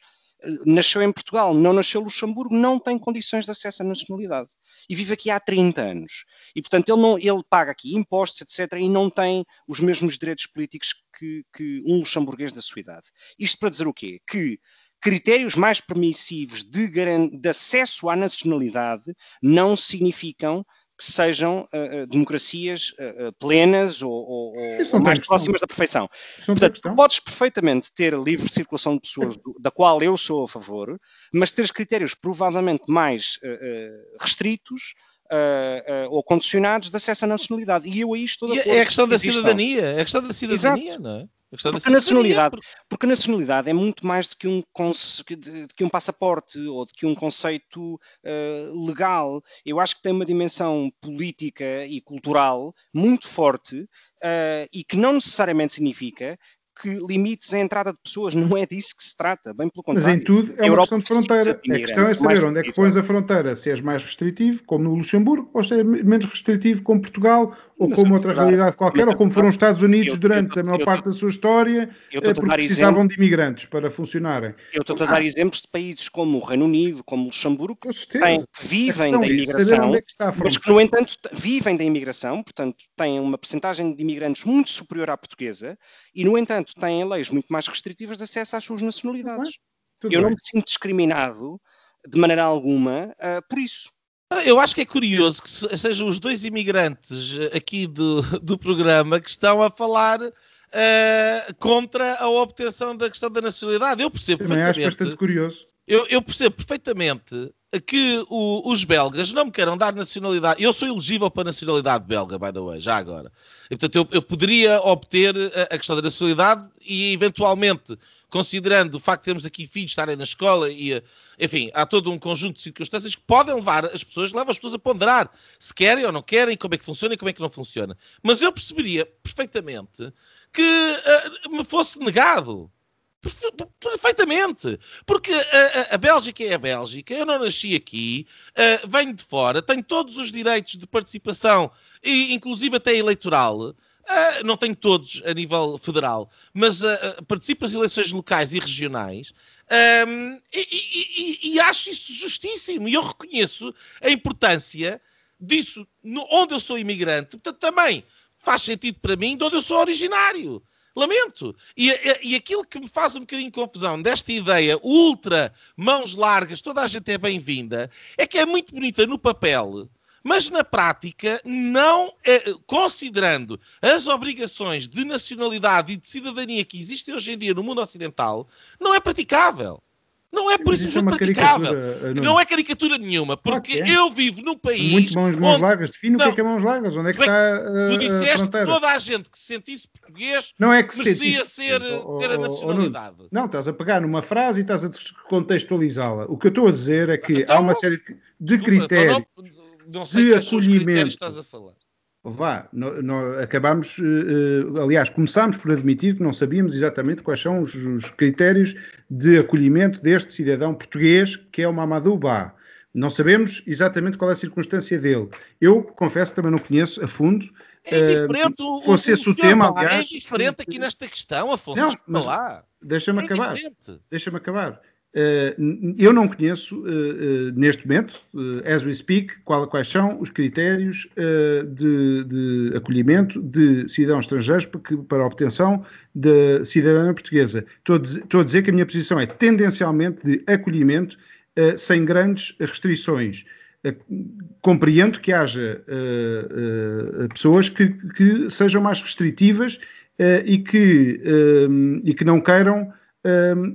nasceu em Portugal, não nasceu em Luxemburgo, não tem condições de acesso à nacionalidade. E vive aqui há 30 anos. E, portanto, ele, não, ele paga aqui impostos, etc., e não tem os mesmos direitos políticos que, que um luxemburguês da sua idade. Isto para dizer o quê? Que critérios mais permissivos de, de acesso à nacionalidade não significam que sejam uh, democracias uh, plenas ou, ou, ou mais próximas da perfeição. Portanto, tu podes perfeitamente ter livre circulação de pessoas, do, da qual eu sou a favor, mas teres critérios provavelmente mais uh, restritos ou condicionados de acesso à nacionalidade. E eu aí estou de acordo. É a questão da cidadania, é a questão da cidadania, Exato. não é? Porque a, nacionalidade, porque a nacionalidade é muito mais do que um, de que um passaporte ou de que um conceito uh, legal. Eu acho que tem uma dimensão política e cultural muito forte uh, e que não necessariamente significa que limites a entrada de pessoas, não é disso que se trata, bem pelo contrário. Mas em tudo é uma questão de fronteira. A questão é saber onde é que pões a fronteira, se és mais restritivo, como no Luxemburgo, ou se é menos restritivo, como Portugal, ou como outra realidade qualquer, ou como foram os Estados Unidos durante a maior parte da sua história, eh, porque precisavam de imigrantes para funcionarem. Eu estou a dar exemplos de países como o Reino Unido, como o Luxemburgo, que, têm, que vivem da é imigração, é mas que, no entanto, vivem da imigração, portanto, têm uma percentagem de imigrantes muito superior à portuguesa, e, no entanto, têm leis muito mais restritivas de acesso às suas nacionalidades. Eu não me sinto discriminado de maneira alguma uh, por isso. Eu acho que é curioso que sejam os dois imigrantes eh, aqui do, do programa que estão a falar uh, contra a obtenção da questão da nacionalidade. Eu percebo Também acho bastante curioso. Eu, eu percebo perfeitamente que o, os belgas não me queiram dar nacionalidade. Eu sou elegível para a nacionalidade belga, by the way, já agora. E, portanto, eu, eu poderia obter a, a, questão da nacionalidade e, eventualmente, considerando o facto de termos aqui filhos estarem na escola e, enfim, há todo um conjunto de circunstâncias que podem levar as pessoas, levam as pessoas a ponderar se querem ou não querem, como é que funciona e como é que não funciona. Mas eu perceberia perfeitamente que uh, me fosse negado. Perfeitamente. Porque a, a, a, Bélgica é a Bélgica, eu não nasci aqui, uh, venho de fora, tenho todos os direitos de participação, e inclusive até eleitoral. Uh, não tenho todos a nível federal, mas uh, participo nas eleições locais e regionais um, e, e, e, acho isso justíssimo. E eu reconheço a importância disso no, onde eu sou imigrante. Portanto, também faz sentido para mim de onde eu sou originário. Lamento. E, e, aquilo que me faz um bocadinho de confusão desta ideia ultra mãos largas, toda a gente é bem-vinda, é que é muito bonita no papel mas na prática, não é, considerando as obrigações de nacionalidade e de cidadania que existem hoje em dia no mundo ocidental, não é praticável. Não é por isso é praticável. Não. não é caricatura nenhuma, porque é. eu vivo num país. Muito mãos, mãos onde... largas. Define não. o que é, que é mãos largas. Onde é que está. Uh, tu disseste que toda a gente que se sentisse português não é que merecia se ser, oh, ter a nacionalidade. Oh, não, estás a pegar numa frase e estás a contextualizá-la. O que eu estou a dizer é que então, há uma série de critérios. Então, não sei de acolhimento. estás a falar. Vá, nós, acabámos, uh, aliás, começámos por admitir que não sabíamos exatamente quais são os, os, critérios de acolhimento deste cidadão português que é o Mamadou Ba. Não sabemos exatamente qual é a circunstância dele. Eu, confesso, também não conheço a fundo. É diferente uh, fosse o, esse o, tema, é aliás. É diferente aqui nesta questão, Afonso. Não, mas lá. Deixa-me é acabar. Deixa-me acabar. Eh, eu não conheço eh, eh, neste momento, as we speak, quais são os critérios de, de, acolhimento de cidadãos estrangeiros para, a obtenção da cidadania portuguesa. Estou a, dizer, estou a dizer que a minha posição é tendencialmente de acolhimento sem grandes restrições. compreendo que haja pessoas que, que, sejam mais restritivas e, que, e que não queiram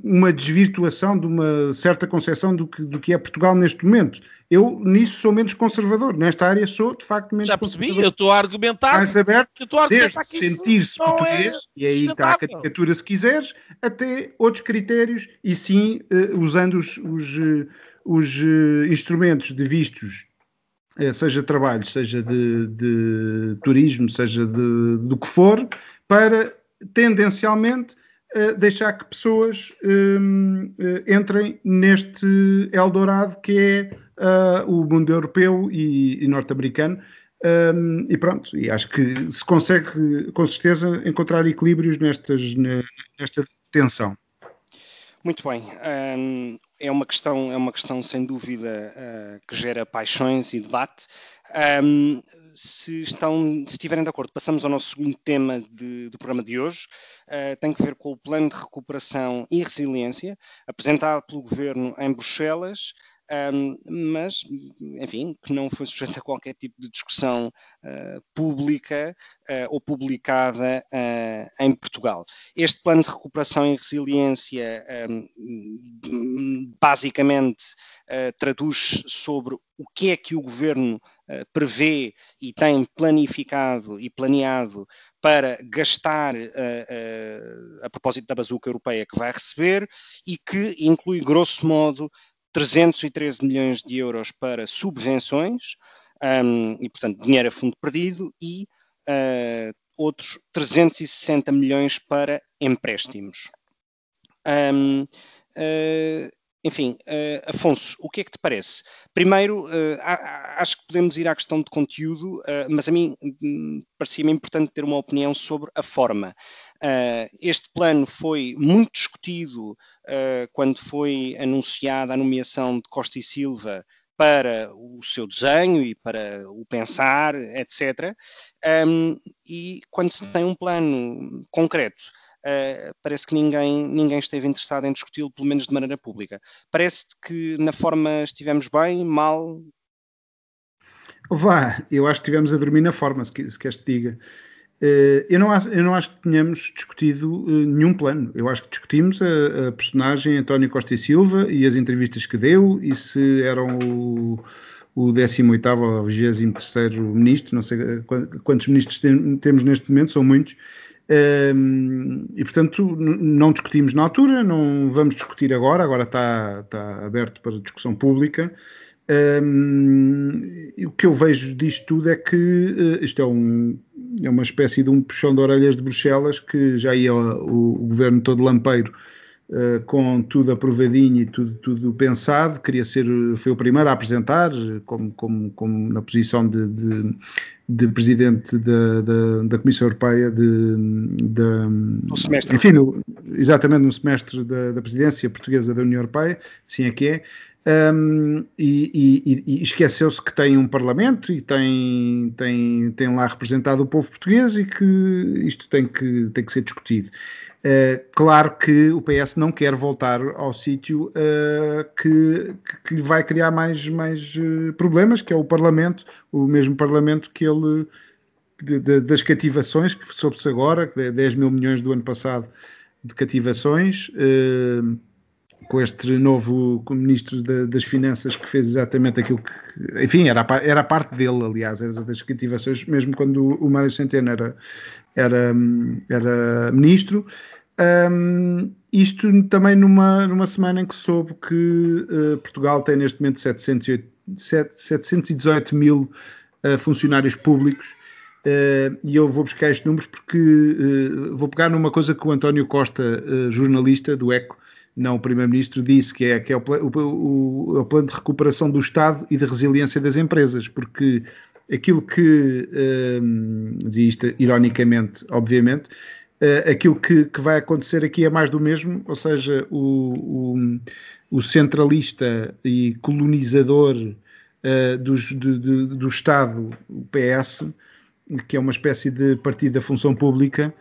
uma desvirtuação de uma certa concepção do que, do que é Portugal neste momento. Eu nisso sou menos conservador, nesta área sou de facto menos Já percebi, eu estou a argumentar. Mais aberto, eu estou a desde sentir-se é português, é e aí está a caricatura se quiseres, até outros critérios, e sim uh, usando os, os, uh, os uh, instrumentos de vistos seja trabalho, seja de, de turismo, seja de, do que for, para tendencialmente deixar que pessoas um, entrem neste Eldorado que é uh, o mundo europeu e, e norte-americano. Um, e pronto, e acho que se consegue com certeza encontrar equilíbrios nestas, nesta tensão. Muito bem, um, é uma questão, é uma questão sem dúvida uh, que gera paixões e debate. Um, se, estão, se estiverem de acordo, passamos ao nosso segundo tema de, do programa de hoje. Uh, tem que ver com o plano de recuperação e resiliência apresentado pelo governo em Bruxelas um, mas, enfim, que não foi sujeito a qualquer tipo de discussão uh, pública uh, ou publicada uh, em Portugal. Este plano de recuperação e resiliência um, basicamente traduz sobre o que é que o governo prevê e tem planificado e planeado para gastar uh, uh, a propósito da bazuca europeia que vai receber e que inclui, grosso modo, 313 milhões de euros para subvenções, um, e portanto dinheiro a fundo perdido, e uh, outros 360 milhões para empréstimos. Um, enfim, uh, Afonso, o que é que te parece? Primeiro, uh, acho que podemos ir à questão de conteúdo, uh, mas a mim um, parecia-me importante ter uma opinião sobre a forma. este plano foi muito discutido quando foi anunciada a nomeação de Costa e Silva para o seu desenho e para o pensar, etc. Um, e quando se tem um plano concreto uh, parece que ninguém, ninguém esteve interessado em discuti-lo, pelo menos de maneira pública. Parece-te que na forma estivemos bem, mal? Vá, eu acho que estivemos a dormir na forma, se, se queres te diga. Uh, eu, não acho, eu não acho que tenhamos discutido uh, nenhum plano. Eu acho que discutimos a, a, personagem António Costa e Silva e as entrevistas que deu e se eram o, o 18 ou 23 ministro, não sei quantos ministros tem, temos neste momento, são muitos, e portanto não discutimos na altura, não vamos discutir agora, agora está, está aberto para discussão pública. Um, o que eu vejo disto tudo é que uh, isto é, um, é, uma espécie de um puxão de orelhas de Bruxelas que já ia o, o governo todo lampeiro uh, com tudo aprovadinho e tudo, tudo pensado, queria ser, foi o primeiro a apresentar, como, como, como na posição de, de de presidente da, da, da Comissão Europeia de, de semestre. enfim, no, exatamente no semestre da, da, presidência portuguesa da União Europeia, assim é que é, um, e, e, e esqueceu-se que tem um parlamento e tem, tem, tem lá representado o povo português e que isto tem que, tem que ser discutido. Uh, claro que o PS não quer voltar ao sítio uh, que, que lhe vai criar mais, mais uh, problemas, que é o Parlamento, o mesmo Parlamento que ele, de, de, das cativações, que soube-se agora, 10 mil milhões do ano passado de cativações, com este novo ministro das Finanças que fez exatamente aquilo que, enfim, era era parte dele, aliás, era das cativações, mesmo quando o Mário Centeno era, era, era ministro. Um, isto também numa, numa semana em que soube que uh, Portugal tem neste momento 708, 718 mil uh, funcionários públicos. Uh, e eu vou buscar estes números porque vou pegar numa coisa que o António Costa, jornalista do ECO, não o Primeiro-Ministro, disse que é, que é o, o, o, o, plano de recuperação do Estado e de resiliência das empresas, porque aquilo que, um, dizia isto ironicamente, obviamente, uh, aquilo que, que, vai acontecer aqui é mais do mesmo, ou seja, o, o centralista e colonizador uh, dos, de, de, do Estado, o PS, que é uma espécie de partido da função pública,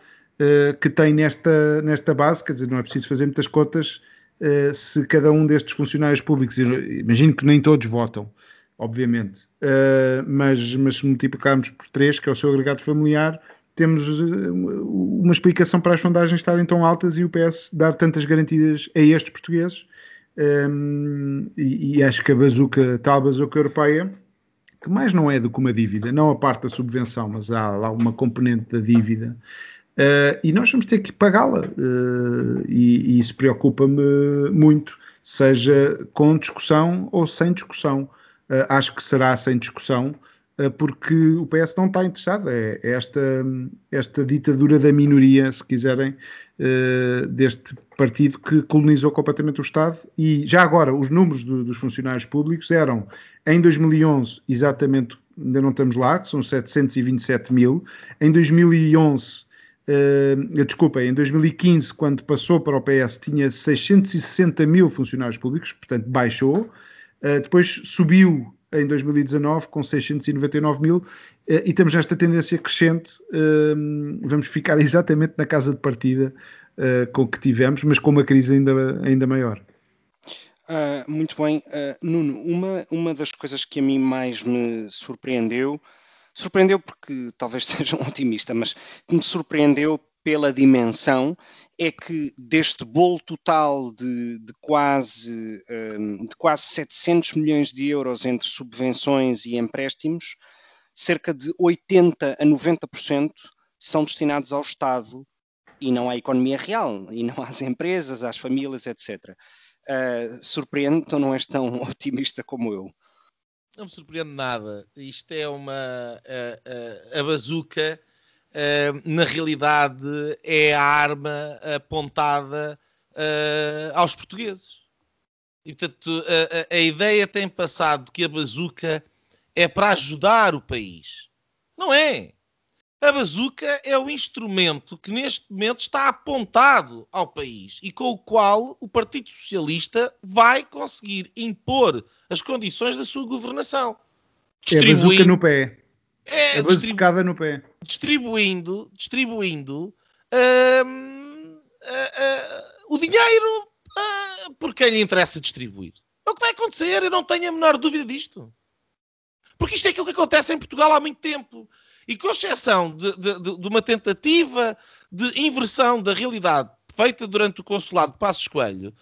que tem nesta, nesta base, quer dizer, não é preciso fazer muitas contas uh, se cada um destes funcionários públicos, imagino que nem todos votam, obviamente, uh, mas, mas se multiplicarmos por três, que é o seu agregado familiar, temos uma explicação para as sondagens estarem tão altas e o PS dar tantas garantias a estes portugueses. E, e, acho que a bazuca, tal bazuca europeia, que mais não é do que uma dívida, não a parte da subvenção, mas há lá uma componente da dívida, uh, e nós vamos ter que pagá-la, uh, e, e, isso preocupa-me muito, seja com discussão ou sem discussão. Uh, acho que será sem discussão, porque o PS não está interessado. É, é esta, esta ditadura da minoria, se quiserem, deste partido que colonizou completamente o Estado. E já agora, os números do, dos funcionários públicos eram, em 2011, exatamente, ainda não estamos lá, que são 727 mil. Em 2011, uh, desculpa, em 2015, quando passou para o PS, tinha 660 mil funcionários públicos, portanto, baixou. Uh, depois subiu em 2019 com 699 mil eh, e estamos nesta tendência crescente. Vamos ficar exatamente na casa de partida eh, com que tivemos, mas com uma crise ainda, ainda maior. Uh, muito bem. Uh, Nuno, uma, uma das coisas que a mim mais me surpreendeu, surpreendeu porque talvez seja um otimista, mas que me surpreendeu pela dimensão é que deste bolo total de, de, quase, um, de quase 700 milhões de euros entre subvenções e empréstimos, cerca de 80 a 90% são destinados ao Estado e não à economia real, e não às empresas, às famílias, etc. Uh, surpreende, então não és tão otimista como eu. Não me surpreende nada. Isto é uma. A, a, bazuca na realidade, é a arma apontada aos portugueses. E, portanto, a, a, ideia tem passado que a bazuca é para ajudar o país. Não é. A bazuca é o instrumento que neste momento está apontado ao país e com o qual o Partido Socialista vai conseguir impor as condições da sua governação. É a bazuca no pé. É, é distribu no pé. Distribuindo, distribuindo hum, o dinheiro uh, por quem lhe interessa distribuir. É o que vai acontecer, eu não tenho a menor dúvida disto. Porque isto é aquilo que acontece em Portugal há muito tempo. E com exceção de, de, de uma tentativa de inversão da realidade feita durante o consulado de Passos Coelho,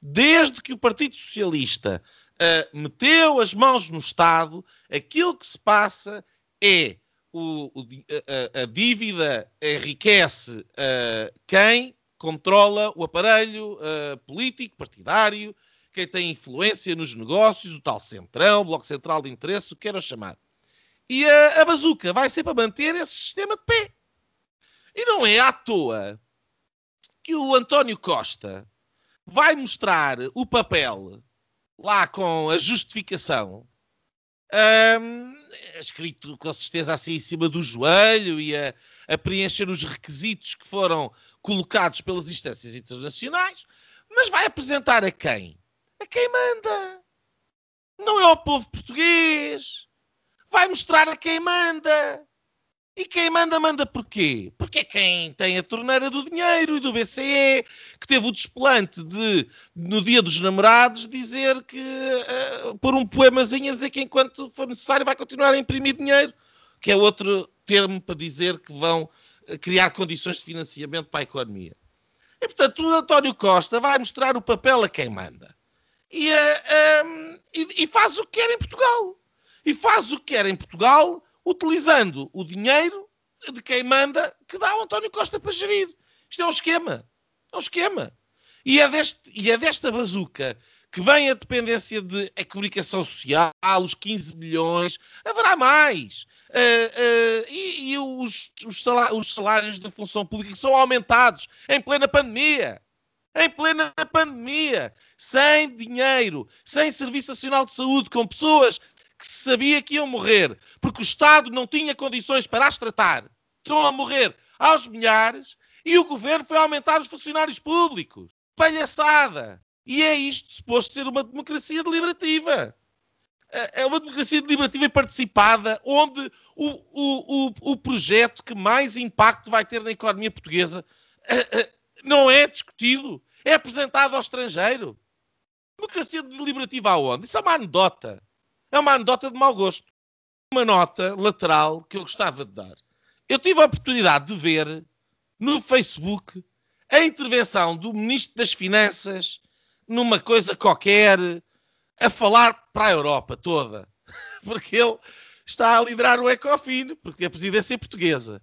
desde que o Partido Socialista uh, meteu as mãos no Estado, aquilo que se passa é o, o, a, a, dívida enriquece uh, quem controla o aparelho uh, político, partidário, quem tem influência nos negócios, o tal centrão, o bloco central de interesse, o que queiram chamar. E a, a bazuca vai ser para manter esse sistema de pé. E não é à toa que o António Costa vai mostrar o papel lá com a justificação um, escrito com certeza assim em cima do joelho e a, a, preencher os requisitos que foram colocados pelas instâncias internacionais, mas vai apresentar a quem? A quem manda. Não é ao povo português. Vai mostrar a quem manda. E quem manda, manda porquê? Porque é quem tem a torneira do dinheiro e do BCE, que teve o desplante de, no dia dos namorados, dizer que, uh, por um poemazinho, dizer que enquanto for necessário vai continuar a imprimir dinheiro, que é outro termo para dizer que vão eh, criar condições de financiamento para a economia. E, portanto, o António Costa vai mostrar o papel a quem manda. E, uh, um, e, e faz o que quer em Portugal. E faz o que quer em Portugal utilizando o dinheiro de quem manda que dá ao António Costa para gerir. Isto é um esquema. É um esquema. E é, deste, e é desta bazuca que vem a dependência de a comunicação social, os 15 milhões, haverá mais. Uh, uh, e, e os, os, salários, os, salários, da função pública são aumentados em plena pandemia. Em plena pandemia, sem dinheiro, sem Serviço Nacional de Saúde, com pessoas que se sabia que iam morrer, porque o Estado não tinha condições para as tratar. Estão a morrer aos milhares e o governo foi aumentar os funcionários públicos. Palhaçada! E é isto suposto ser uma democracia deliberativa. É, é uma democracia deliberativa e participada, onde o, o, o, o projeto que mais impacto vai ter na economia portuguesa é, é, não é discutido, é apresentado ao estrangeiro. Democracia deliberativa aonde? Isso é uma anedota. É uma anedota de mau gosto. Uma nota lateral que eu gostava de dar Eu tive a oportunidade de ver no Facebook a intervenção do Ministro das Finanças numa coisa qualquer a falar para a Europa toda. Porque ele está a liderar o Ecofin, porque é a presidência portuguesa.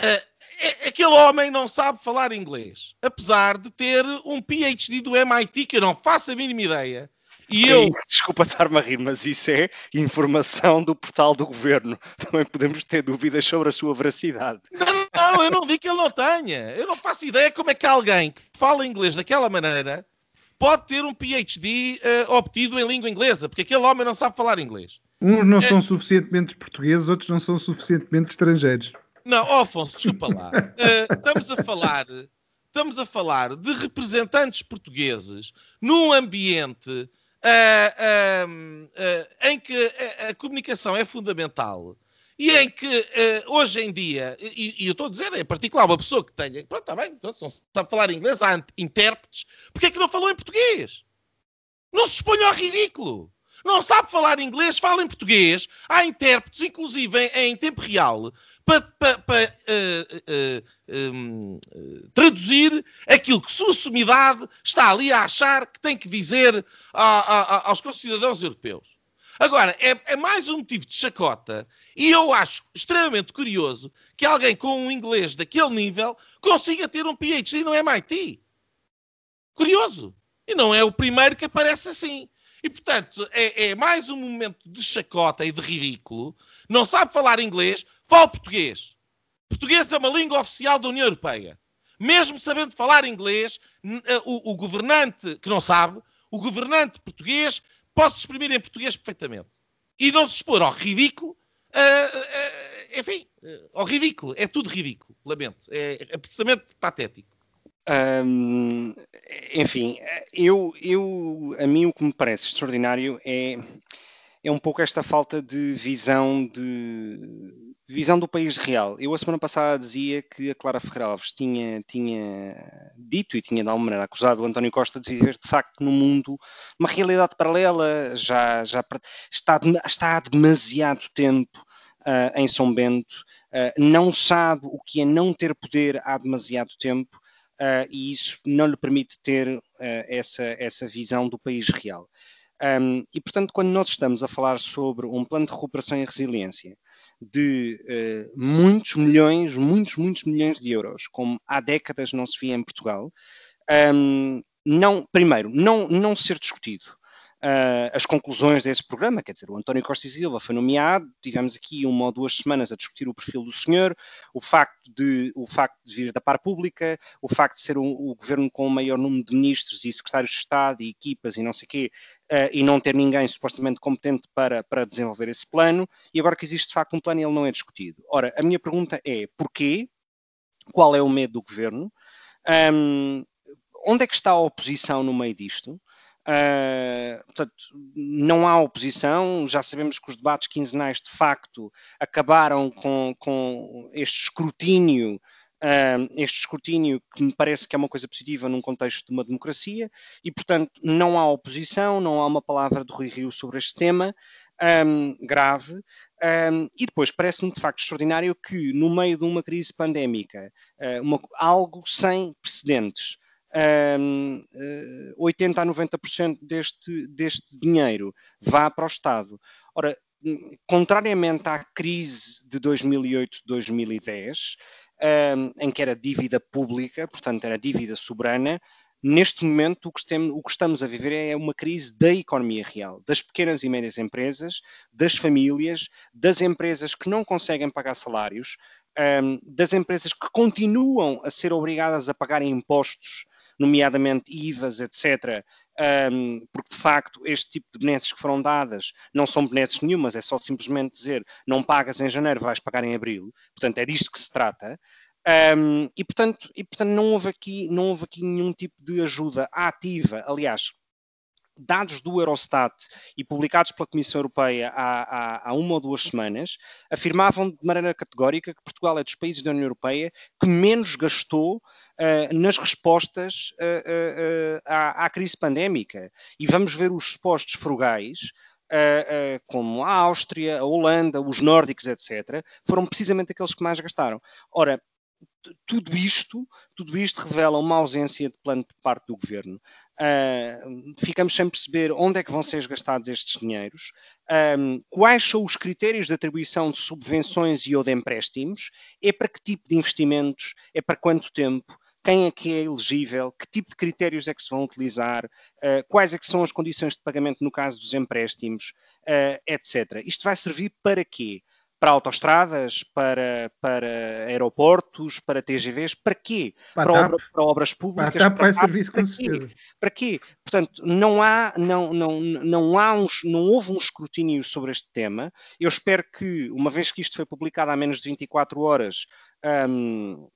Uh, aquele homem não sabe falar inglês, apesar de ter um PhD do MIT que eu não faço a mínima ideia. E eu... Desculpa estar-me a rir, mas isso é informação do portal do governo. Também podemos ter dúvidas sobre a sua veracidade. Não, não, eu não digo que ele não tenha. Eu não faço ideia como é que alguém que fala inglês daquela maneira pode ter um PhD uh, eh, obtido em língua inglesa, porque aquele homem não sabe falar inglês. Uns não é... são suficientemente portugueses, outros não são suficientemente estrangeiros. Não, oh, Afonso, desculpa lá. Uh, estamos a falar, estamos a falar de representantes portugueses num ambiente em que a, comunicação é fundamental e em que hoje em dia, e, eu estou a dizer, em particular, uma pessoa que tenha, pronto, está bem, então, não sabe falar inglês, há intérpretes, porque é que não falou em português? Não se exponha ao ridículo. Não sabe falar inglês, fala em português. Há intérpretes, inclusive em, em tempo real, para, para, para uh, uh, um, traduzir aquilo que sua sumidade está ali a achar que tem que dizer a, a, a, aos concidadãos europeus. Agora, é, é, mais um motivo de chacota e eu acho extremamente curioso que alguém com um inglês daquele nível consiga ter um PhD no MIT. Curioso. E não é o primeiro que aparece assim. E, portanto, é, é mais um momento de chacota e de ridículo. Não sabe falar inglês, Fala português. Português é uma língua oficial da União Europeia. Mesmo sabendo falar inglês, eh, o, o governante que não sabe, o governante português pode se exprimir em português perfeitamente. E não se expor ao ridículo, uh, uh, enfim, uh, ao ridículo. É tudo ridículo, lamento. É, é absolutamente patético. Enfim, eu, eu, a mim o que me parece extraordinário é, é um pouco esta falta de visão de Visão do país real. Eu a semana passada dizia que a Clara Ferreira Alves tinha, tinha dito e tinha de alguma maneira acusado o António Costa de viver de facto no mundo uma realidade paralela, já, já está, está há demasiado tempo uh, em São Bento, uh, não sabe o que é não ter poder há demasiado tempo uh, e isso não lhe permite ter essa, essa visão do país real. Um, e portanto, quando nós estamos a falar sobre um plano de recuperação e resiliência, de uh, muitos milhões, muitos, muitos milhões de euros, como há décadas não se via em Portugal, um, não, primeiro, não, não ser discutido uh, as conclusões desse programa, quer dizer, o António Costa e Silva foi nomeado, tivemos aqui uma ou duas semanas a discutir o perfil do senhor, o facto de, o facto de vir da par pública, o facto de ser o, o governo com o maior número de ministros e secretários de Estado e equipas e não sei o quê, uh, e não ter ninguém supostamente competente para, para desenvolver esse plano, e agora que existe de facto um plano ele não é discutido. Ora, a minha pergunta é, porquê? Qual é o medo do governo? Um, onde é que está a oposição no meio disto? Uh, portanto, não há oposição, já sabemos que os debates quinzenais de facto acabaram com, com este escrutínio, uh, este escrutínio que me parece que é uma coisa positiva num contexto de uma democracia, e portanto não há oposição, não há uma palavra do Rui Rio sobre este tema. Um, grave, um, e depois parece-me de facto extraordinário que, no meio de uma crise pandémica, uh, uma, algo sem precedentes, um, 80 a 90% deste, deste dinheiro vá para o Estado. Ora, contrariamente à crise de 2008-2010, um, em que era dívida pública, portanto era dívida soberana, neste momento o que, estamos, o que estamos a viver é uma crise da economia real, das pequenas e médias empresas, das famílias, das empresas que não conseguem pagar salários, um, das empresas que continuam a ser obrigadas a pagar impostos nomeadamente IVAs, etc., um, porque de facto este tipo de benesses que foram dadas não são benesses nenhumas, é só simplesmente dizer não pagas em janeiro, vais pagar em abril, portanto é disto que se trata. Um, e, portanto, e portanto não houve, aqui, não houve aqui nenhum tipo de ajuda ativa, aliás, dados do Eurostat e publicados pela Comissão Europeia há, há, há, uma ou duas semanas afirmavam de maneira categórica que Portugal é dos países da União Europeia que menos gastou uh, nas respostas uh, uh, à, à, crise pandémica. E vamos ver os supostos frugais como a Áustria, a Holanda, os nórdicos, etc., foram precisamente aqueles que mais gastaram. Ora, tudo isto, tudo isto revela uma ausência de plano por parte do governo. Uh, ficamos sem perceber onde é que vão ser gastados estes dinheiros, um, quais são os critérios de atribuição de subvenções e ou de empréstimos, é para que tipo de investimentos, é para quanto tempo, quem é que é elegível, que tipo de critérios é que se vão utilizar, uh, quais é que são as condições de pagamento no caso dos empréstimos, uh, etc. Isto vai servir para quê? Para autoestradas, para, para aeroportos, para TGVs, para quê? Para, para, obra, para obras públicas. Para, para, serviço, com certeza. Quê? Para quê? Portanto, não há, não, não, não há uns, não houve um escrutínio sobre este tema. Eu espero que, uma vez que isto foi publicado há menos de 24 horas, um,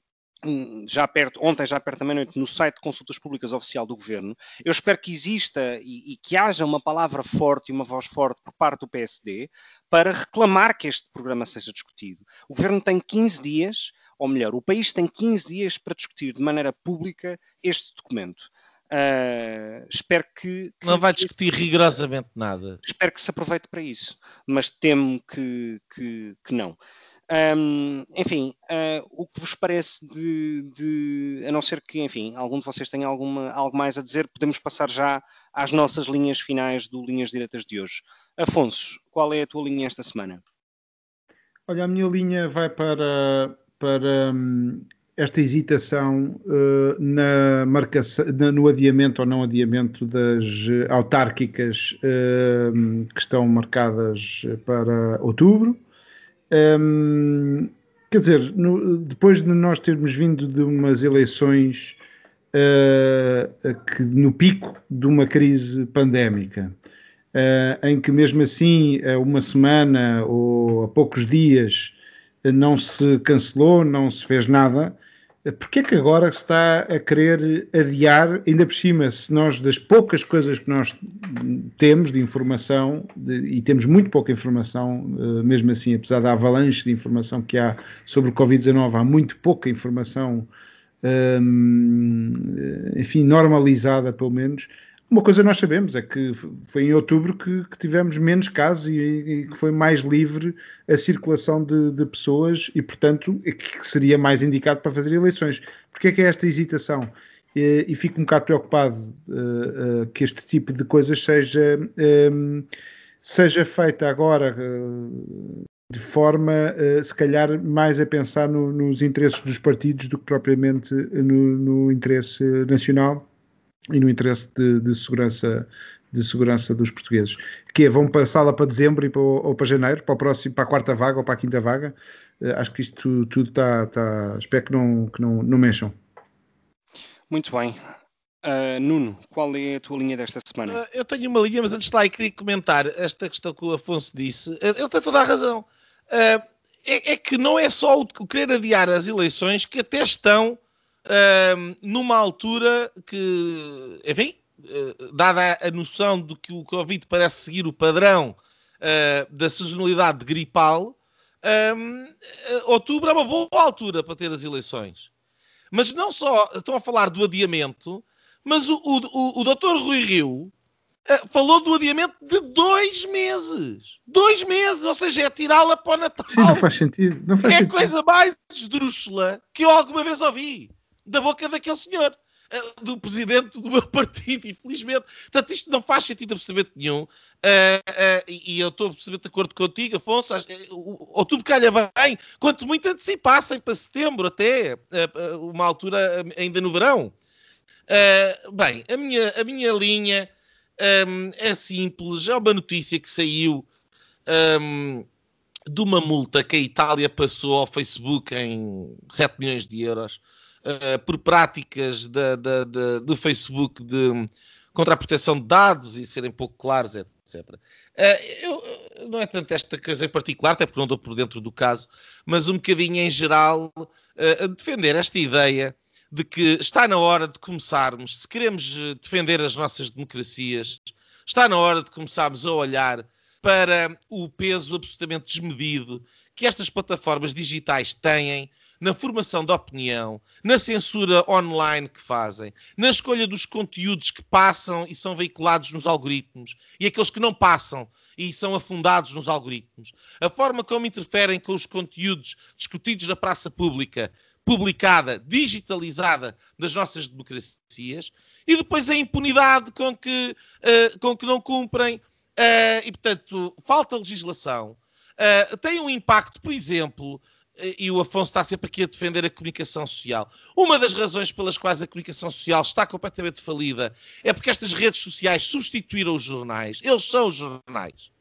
já perto, ontem já perto da meia-noite, no site de consultas públicas oficial do Governo. Eu espero que exista e, e, que haja uma palavra forte e uma voz forte por parte do PSD para reclamar que este programa seja discutido. O Governo tem 15 dias, ou melhor, o país tem 15 dias para discutir de maneira pública este documento. Uh, espero que, que, Não vai discutir rigorosamente nada. Espero que se aproveite para isso, mas temo que, que, que não. Um, enfim, uh, o que vos parece de, de, a não ser que, enfim, algum de vocês tenha alguma, algo mais a dizer, podemos passar já às nossas linhas finais do Linhas Diretas de hoje. Afonso, qual é a tua linha esta semana? Olha, a minha linha vai para, para um, esta hesitação uh, na marcação, na, no adiamento ou não adiamento das autárquicas uh, que estão marcadas para outubro. Um, quer dizer, no, depois de nós termos vindo de umas eleições uh, que, no pico de uma crise pandémica, uh, em que mesmo assim, a uma semana ou a poucos dias, não se cancelou, não se fez nada, Porquê é que agora se está a querer adiar, ainda por cima, se nós das poucas coisas que nós temos de informação, de, e temos muito pouca informação, uh, mesmo assim, apesar da avalanche de informação que há sobre o Covid-19, há muito pouca informação, um, enfim, normalizada pelo menos, uma coisa nós sabemos é que foi em outubro que, que tivemos menos casos e, e, que foi mais livre a circulação de, de, pessoas e, portanto, é que seria mais indicado para fazer eleições. Porquê é que é esta hesitação? E, e fico um bocado preocupado uh, uh, que este tipo de coisas seja, um, ehm, seja feita agora uh, de forma, se calhar, mais a pensar no, nos interesses dos partidos do que propriamente no, no interesse nacional e no interesse de, de, segurança de segurança dos portugueses. Que é, vão passá-la para dezembro e para, ou para janeiro, para o próximo, para a quarta vaga ou para a quinta vaga. Uh, acho que isto tudo está, está espero que não, que não, não mexam. Muito bem. Uh, Nuno, qual é a tua linha desta semana? Uh, eu tenho uma linha, mas antes de lá, eu queria comentar esta questão que o Afonso disse. Ele tem toda a razão. É, é, que não é só o querer adiar as eleições que até estão numa altura que, enfim, uh, dada a noção de que o Covid parece seguir o padrão uh, da sazonalidade gripal, outubro é uma boa altura para ter as eleições. Mas não só estão a falar do adiamento, mas o, o, o, doutor Rui Rio uh, falou do adiamento de dois meses. Dois meses, ou seja, é tirá-la para o Natal. Sim, não faz sentido. Não faz é sentido. a coisa mais esdrúxula que eu alguma vez ouvi da boca daquele senhor, eh, do presidente do meu partido, infelizmente. Portanto, isto não faz sentido absolutamente nenhum. Uh, uh, e eu estou absolutamente de acordo contigo, Afonso. Outubro calha bem, quanto muito antecipassem para setembro, até uh, uma altura ainda no verão. bem, a minha, a minha linha um, é simples. É uma notícia que saiu. Um, de uma multa que a Itália passou ao Facebook em 7 milhões de euros uh, por práticas do Facebook de, contra a proteção de dados e serem pouco claros, etc. Eh, eu, não é tanto esta coisa em particular, até porque não estou por dentro do caso, mas um bocadinho em geral, uh, defender esta ideia de que está na hora de começarmos, se queremos defender as nossas democracias, está na hora de começarmos a olhar para o peso absolutamente desmedido que estas plataformas digitais têm na formação da opinião, na censura online que fazem, na escolha dos conteúdos que passam e são veiculados nos algoritmos e aqueles que não passam e são afundados nos algoritmos, a forma como interferem com os conteúdos discutidos na praça pública, publicada, digitalizada das nossas democracias, e depois a impunidade com que, uh, com que não cumprem, uh, e portanto, falta legislação. Uh, tem um impacto, por exemplo, e o Afonso está sempre aqui a defender a comunicação social. Uma das razões pelas quais a comunicação social está completamente falida é porque estas redes sociais substituíram os jornais. Eles são os jornais.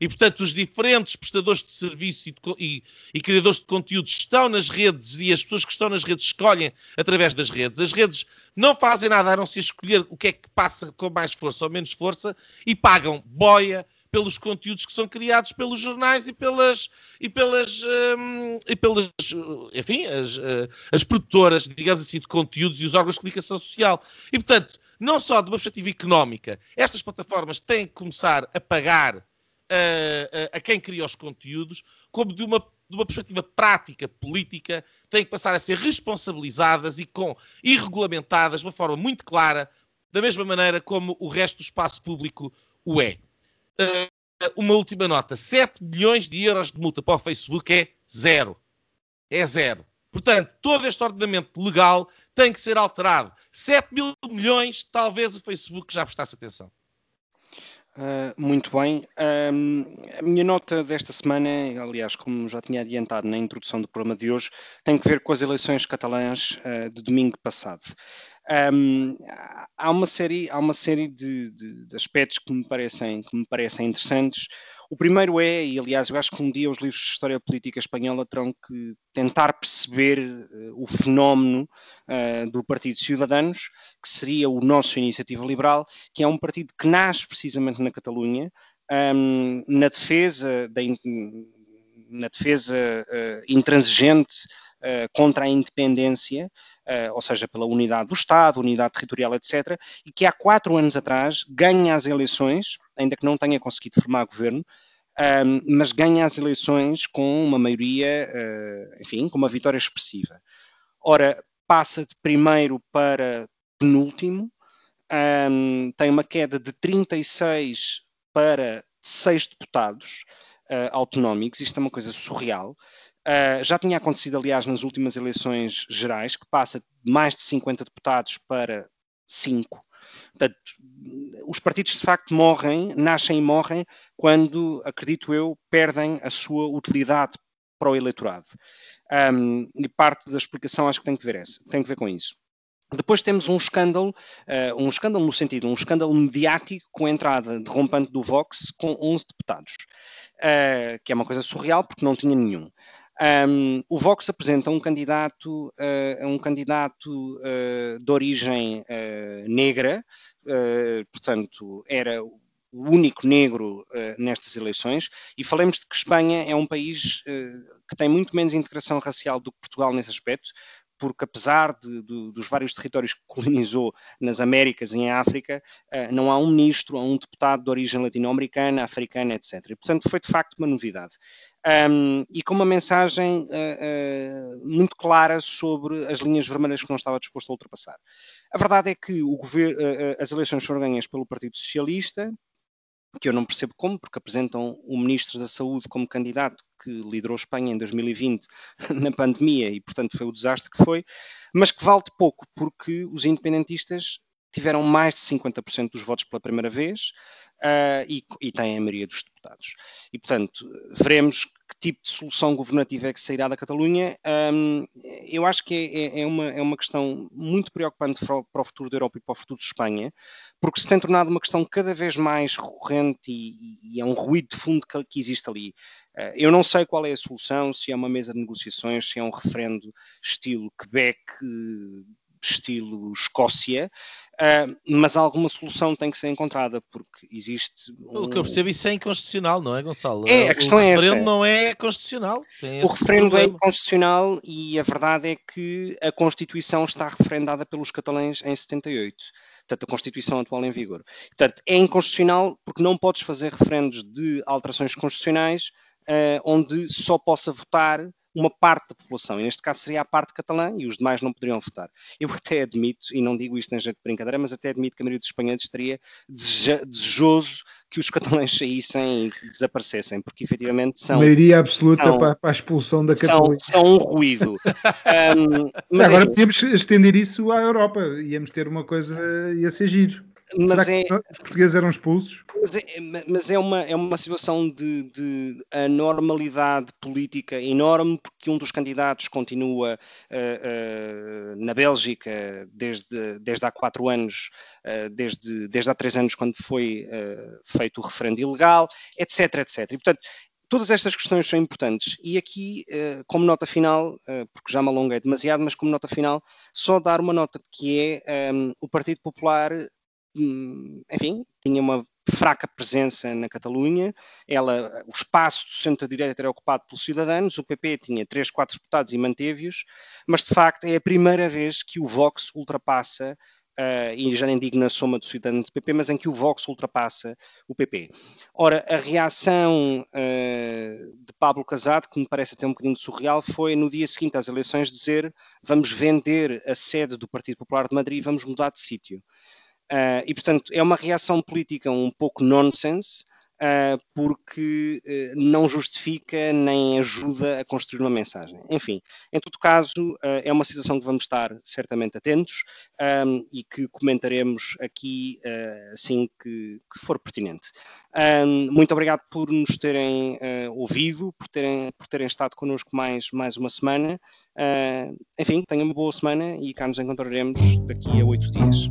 E, portanto, os diferentes prestadores de serviço e, de, e, e, criadores de conteúdos estão nas redes e as pessoas que estão nas redes escolhem através das redes. As redes não fazem nada a não se escolher o que é que passa com mais força ou menos força e pagam boia pelos conteúdos que são criados pelos jornais e pelas e pelas um, e pelas enfim as, uh, as produtoras digamos assim de conteúdos e os órgãos de comunicação social e portanto não só de uma perspectiva económica estas plataformas têm que começar a pagar a, a, quem cria os conteúdos, como de uma, de uma perspectiva prática, política, têm que passar a ser responsabilizadas e, com, e regulamentadas de uma forma muito clara, da mesma maneira como o resto do espaço público o é. Uh, uma última nota: 7 milhões de euros de multa para o Facebook é zero. É zero. Portanto, todo este ordenamento legal tem que ser alterado. 7 mil milhões, talvez o Facebook já prestasse atenção. Uh, muito bem. Um, a minha nota desta semana, aliás, como já tinha adiantado na introdução do programa de hoje, tem que ver com as eleições catalãs uh, de domingo passado. Um, há uma série, há uma série de, de, de, aspectos que me, parecem, que me parecem interessantes. O primeiro é, e aliás, eu acho que um dia os livros de história política espanhola terão que tentar perceber uh, o fenómeno uh, do Partido Ciudadanos, que seria o nosso Iniciativa Liberal, que é um partido que nasce precisamente na Catalunha, um, na defesa, da, na defesa uh, intransigente contra a independência, ou seja, pela unidade do Estado, unidade territorial, etc., e que há quatro anos atrás ganha as eleições ainda que não tenha conseguido formar governo, um, mas ganha as eleições com uma maioria, uh, enfim, com uma vitória expressiva. Ora, passa de primeiro para penúltimo, um, tem uma queda de 36 para 6 deputados autonómicos, isto é uma coisa surreal. Uh, já tinha acontecido, aliás, nas últimas eleições gerais, que passa de mais de 50 deputados para 5. Portanto, os partidos de facto morrem, nascem e morrem quando, acredito eu, perdem a sua utilidade para o eleitorado. Um, e parte da explicação acho que tem que ver, essa, tem que ver com isso. Depois temos um escândalo, uh, um escândalo no sentido, um escândalo mediático com a entrada derrompante do Vox com 11 deputados, uh, que é uma coisa surreal porque não tinha nenhum. Um, o Vox apresenta um candidato, uh, um candidato uh, de origem uh, negra, portanto, era o único negro nestas eleições, e falemos de que Espanha é um país que tem muito menos integração racial do que Portugal nesse aspecto, porque apesar de, de, dos vários territórios que colonizou nas Américas e em África, uh, não há um ministro, há um deputado de origem latino-americana, africana, etc. E, portanto, foi de facto uma novidade. Um, e com uma mensagem uh, uh, muito clara sobre as linhas vermelhas que não estava disposto a ultrapassar. A verdade é que as eleições foram ganhas pelo Partido Socialista, que eu não percebo como, porque apresentam o Ministro da Saúde como candidato que liderou Espanha em 2020 na pandemia e, portanto, foi o desastre que foi, mas que vale de pouco, porque os independentistas tiveram mais de 50% dos votos pela primeira vez uh, e, e têm a maioria dos deputados. E, portanto, veremos tipo de solução governativa é que sairá da Catalunha. Um, eu acho que é, é, é, uma, é uma questão muito preocupante para o, para o, futuro da Europa e para o futuro de Espanha, porque se tem tornado uma questão cada vez mais recorrente e, e é um ruído de fundo que, que existe ali. Uh, eu não sei qual é a solução, se é uma mesa de negociações, se é um referendo estilo Quebec, estilo Escócia, uh, mas alguma solução tem que ser encontrada, porque existe. Um... O que eu percebo, isso é inconstitucional, não é, Gonçalo? É, a questão é essa. O referendo não é constitucional. o referendo é inconstitucional e a verdade é que a Constituição está referendada pelos catalães em 78 portanto, a Constituição atual em vigor. Portanto, é inconstitucional porque não podes fazer referendos de alterações constitucionais uh, onde só possa votar uma parte da população, e neste caso seria a parte catalã, e os demais não poderiam votar. Eu até admito, e não digo isto em jeito de brincadeira, mas até admito que a maioria dos espanhóis estaria desejoso que os catalães saíssem e desaparecessem, porque efetivamente são. Maioria absoluta são, para, para, a expulsão da Catalunha. São, são um ruído. um, mas Agora enfim, podíamos estender isso à Europa, íamos ter uma coisa, ia ser giro. Mas Será é, que os portugueses eram expulsos? Mas é, mas é, uma, é uma situação de, de anormalidade política enorme, porque um dos candidatos continua uh, uh, na Bélgica desde, desde há quatro anos, uh, desde, desde há três anos, quando foi feito o referendo ilegal, etc, etc. E, portanto, todas estas questões são importantes. E aqui, como nota final, porque já me alonguei demasiado, mas como nota final, só dar uma nota que é um, o Partido Popular enfim, tinha uma fraca presença na Catalunha. Ela, o espaço do centro-direita era ocupado pelos cidadãos, o PP tinha 3, 4 deputados e manteve-os, mas de facto é a primeira vez que o Vox ultrapassa, uh, e já nem digo na soma dos cidadãos do PP, mas em que o Vox ultrapassa o PP. Ora, a reação uh, de Pablo Casado, que me parece até um bocadinho surreal, foi no dia seguinte às eleições dizer vamos vender a sede do Partido Popular de Madrid e vamos mudar de sítio. Uh, e, portanto, é uma reação política um pouco nonsense, uh, porque uh, não justifica nem ajuda a construir uma mensagem. Enfim, em todo caso, é uma situação que vamos estar certamente atentos um, e que comentaremos aqui assim que, que, for pertinente. Um, muito obrigado por nos terem ouvido, por terem, por terem estado connosco mais, mais uma semana. enfim, tenham uma boa semana e cá nos encontraremos daqui a oito dias.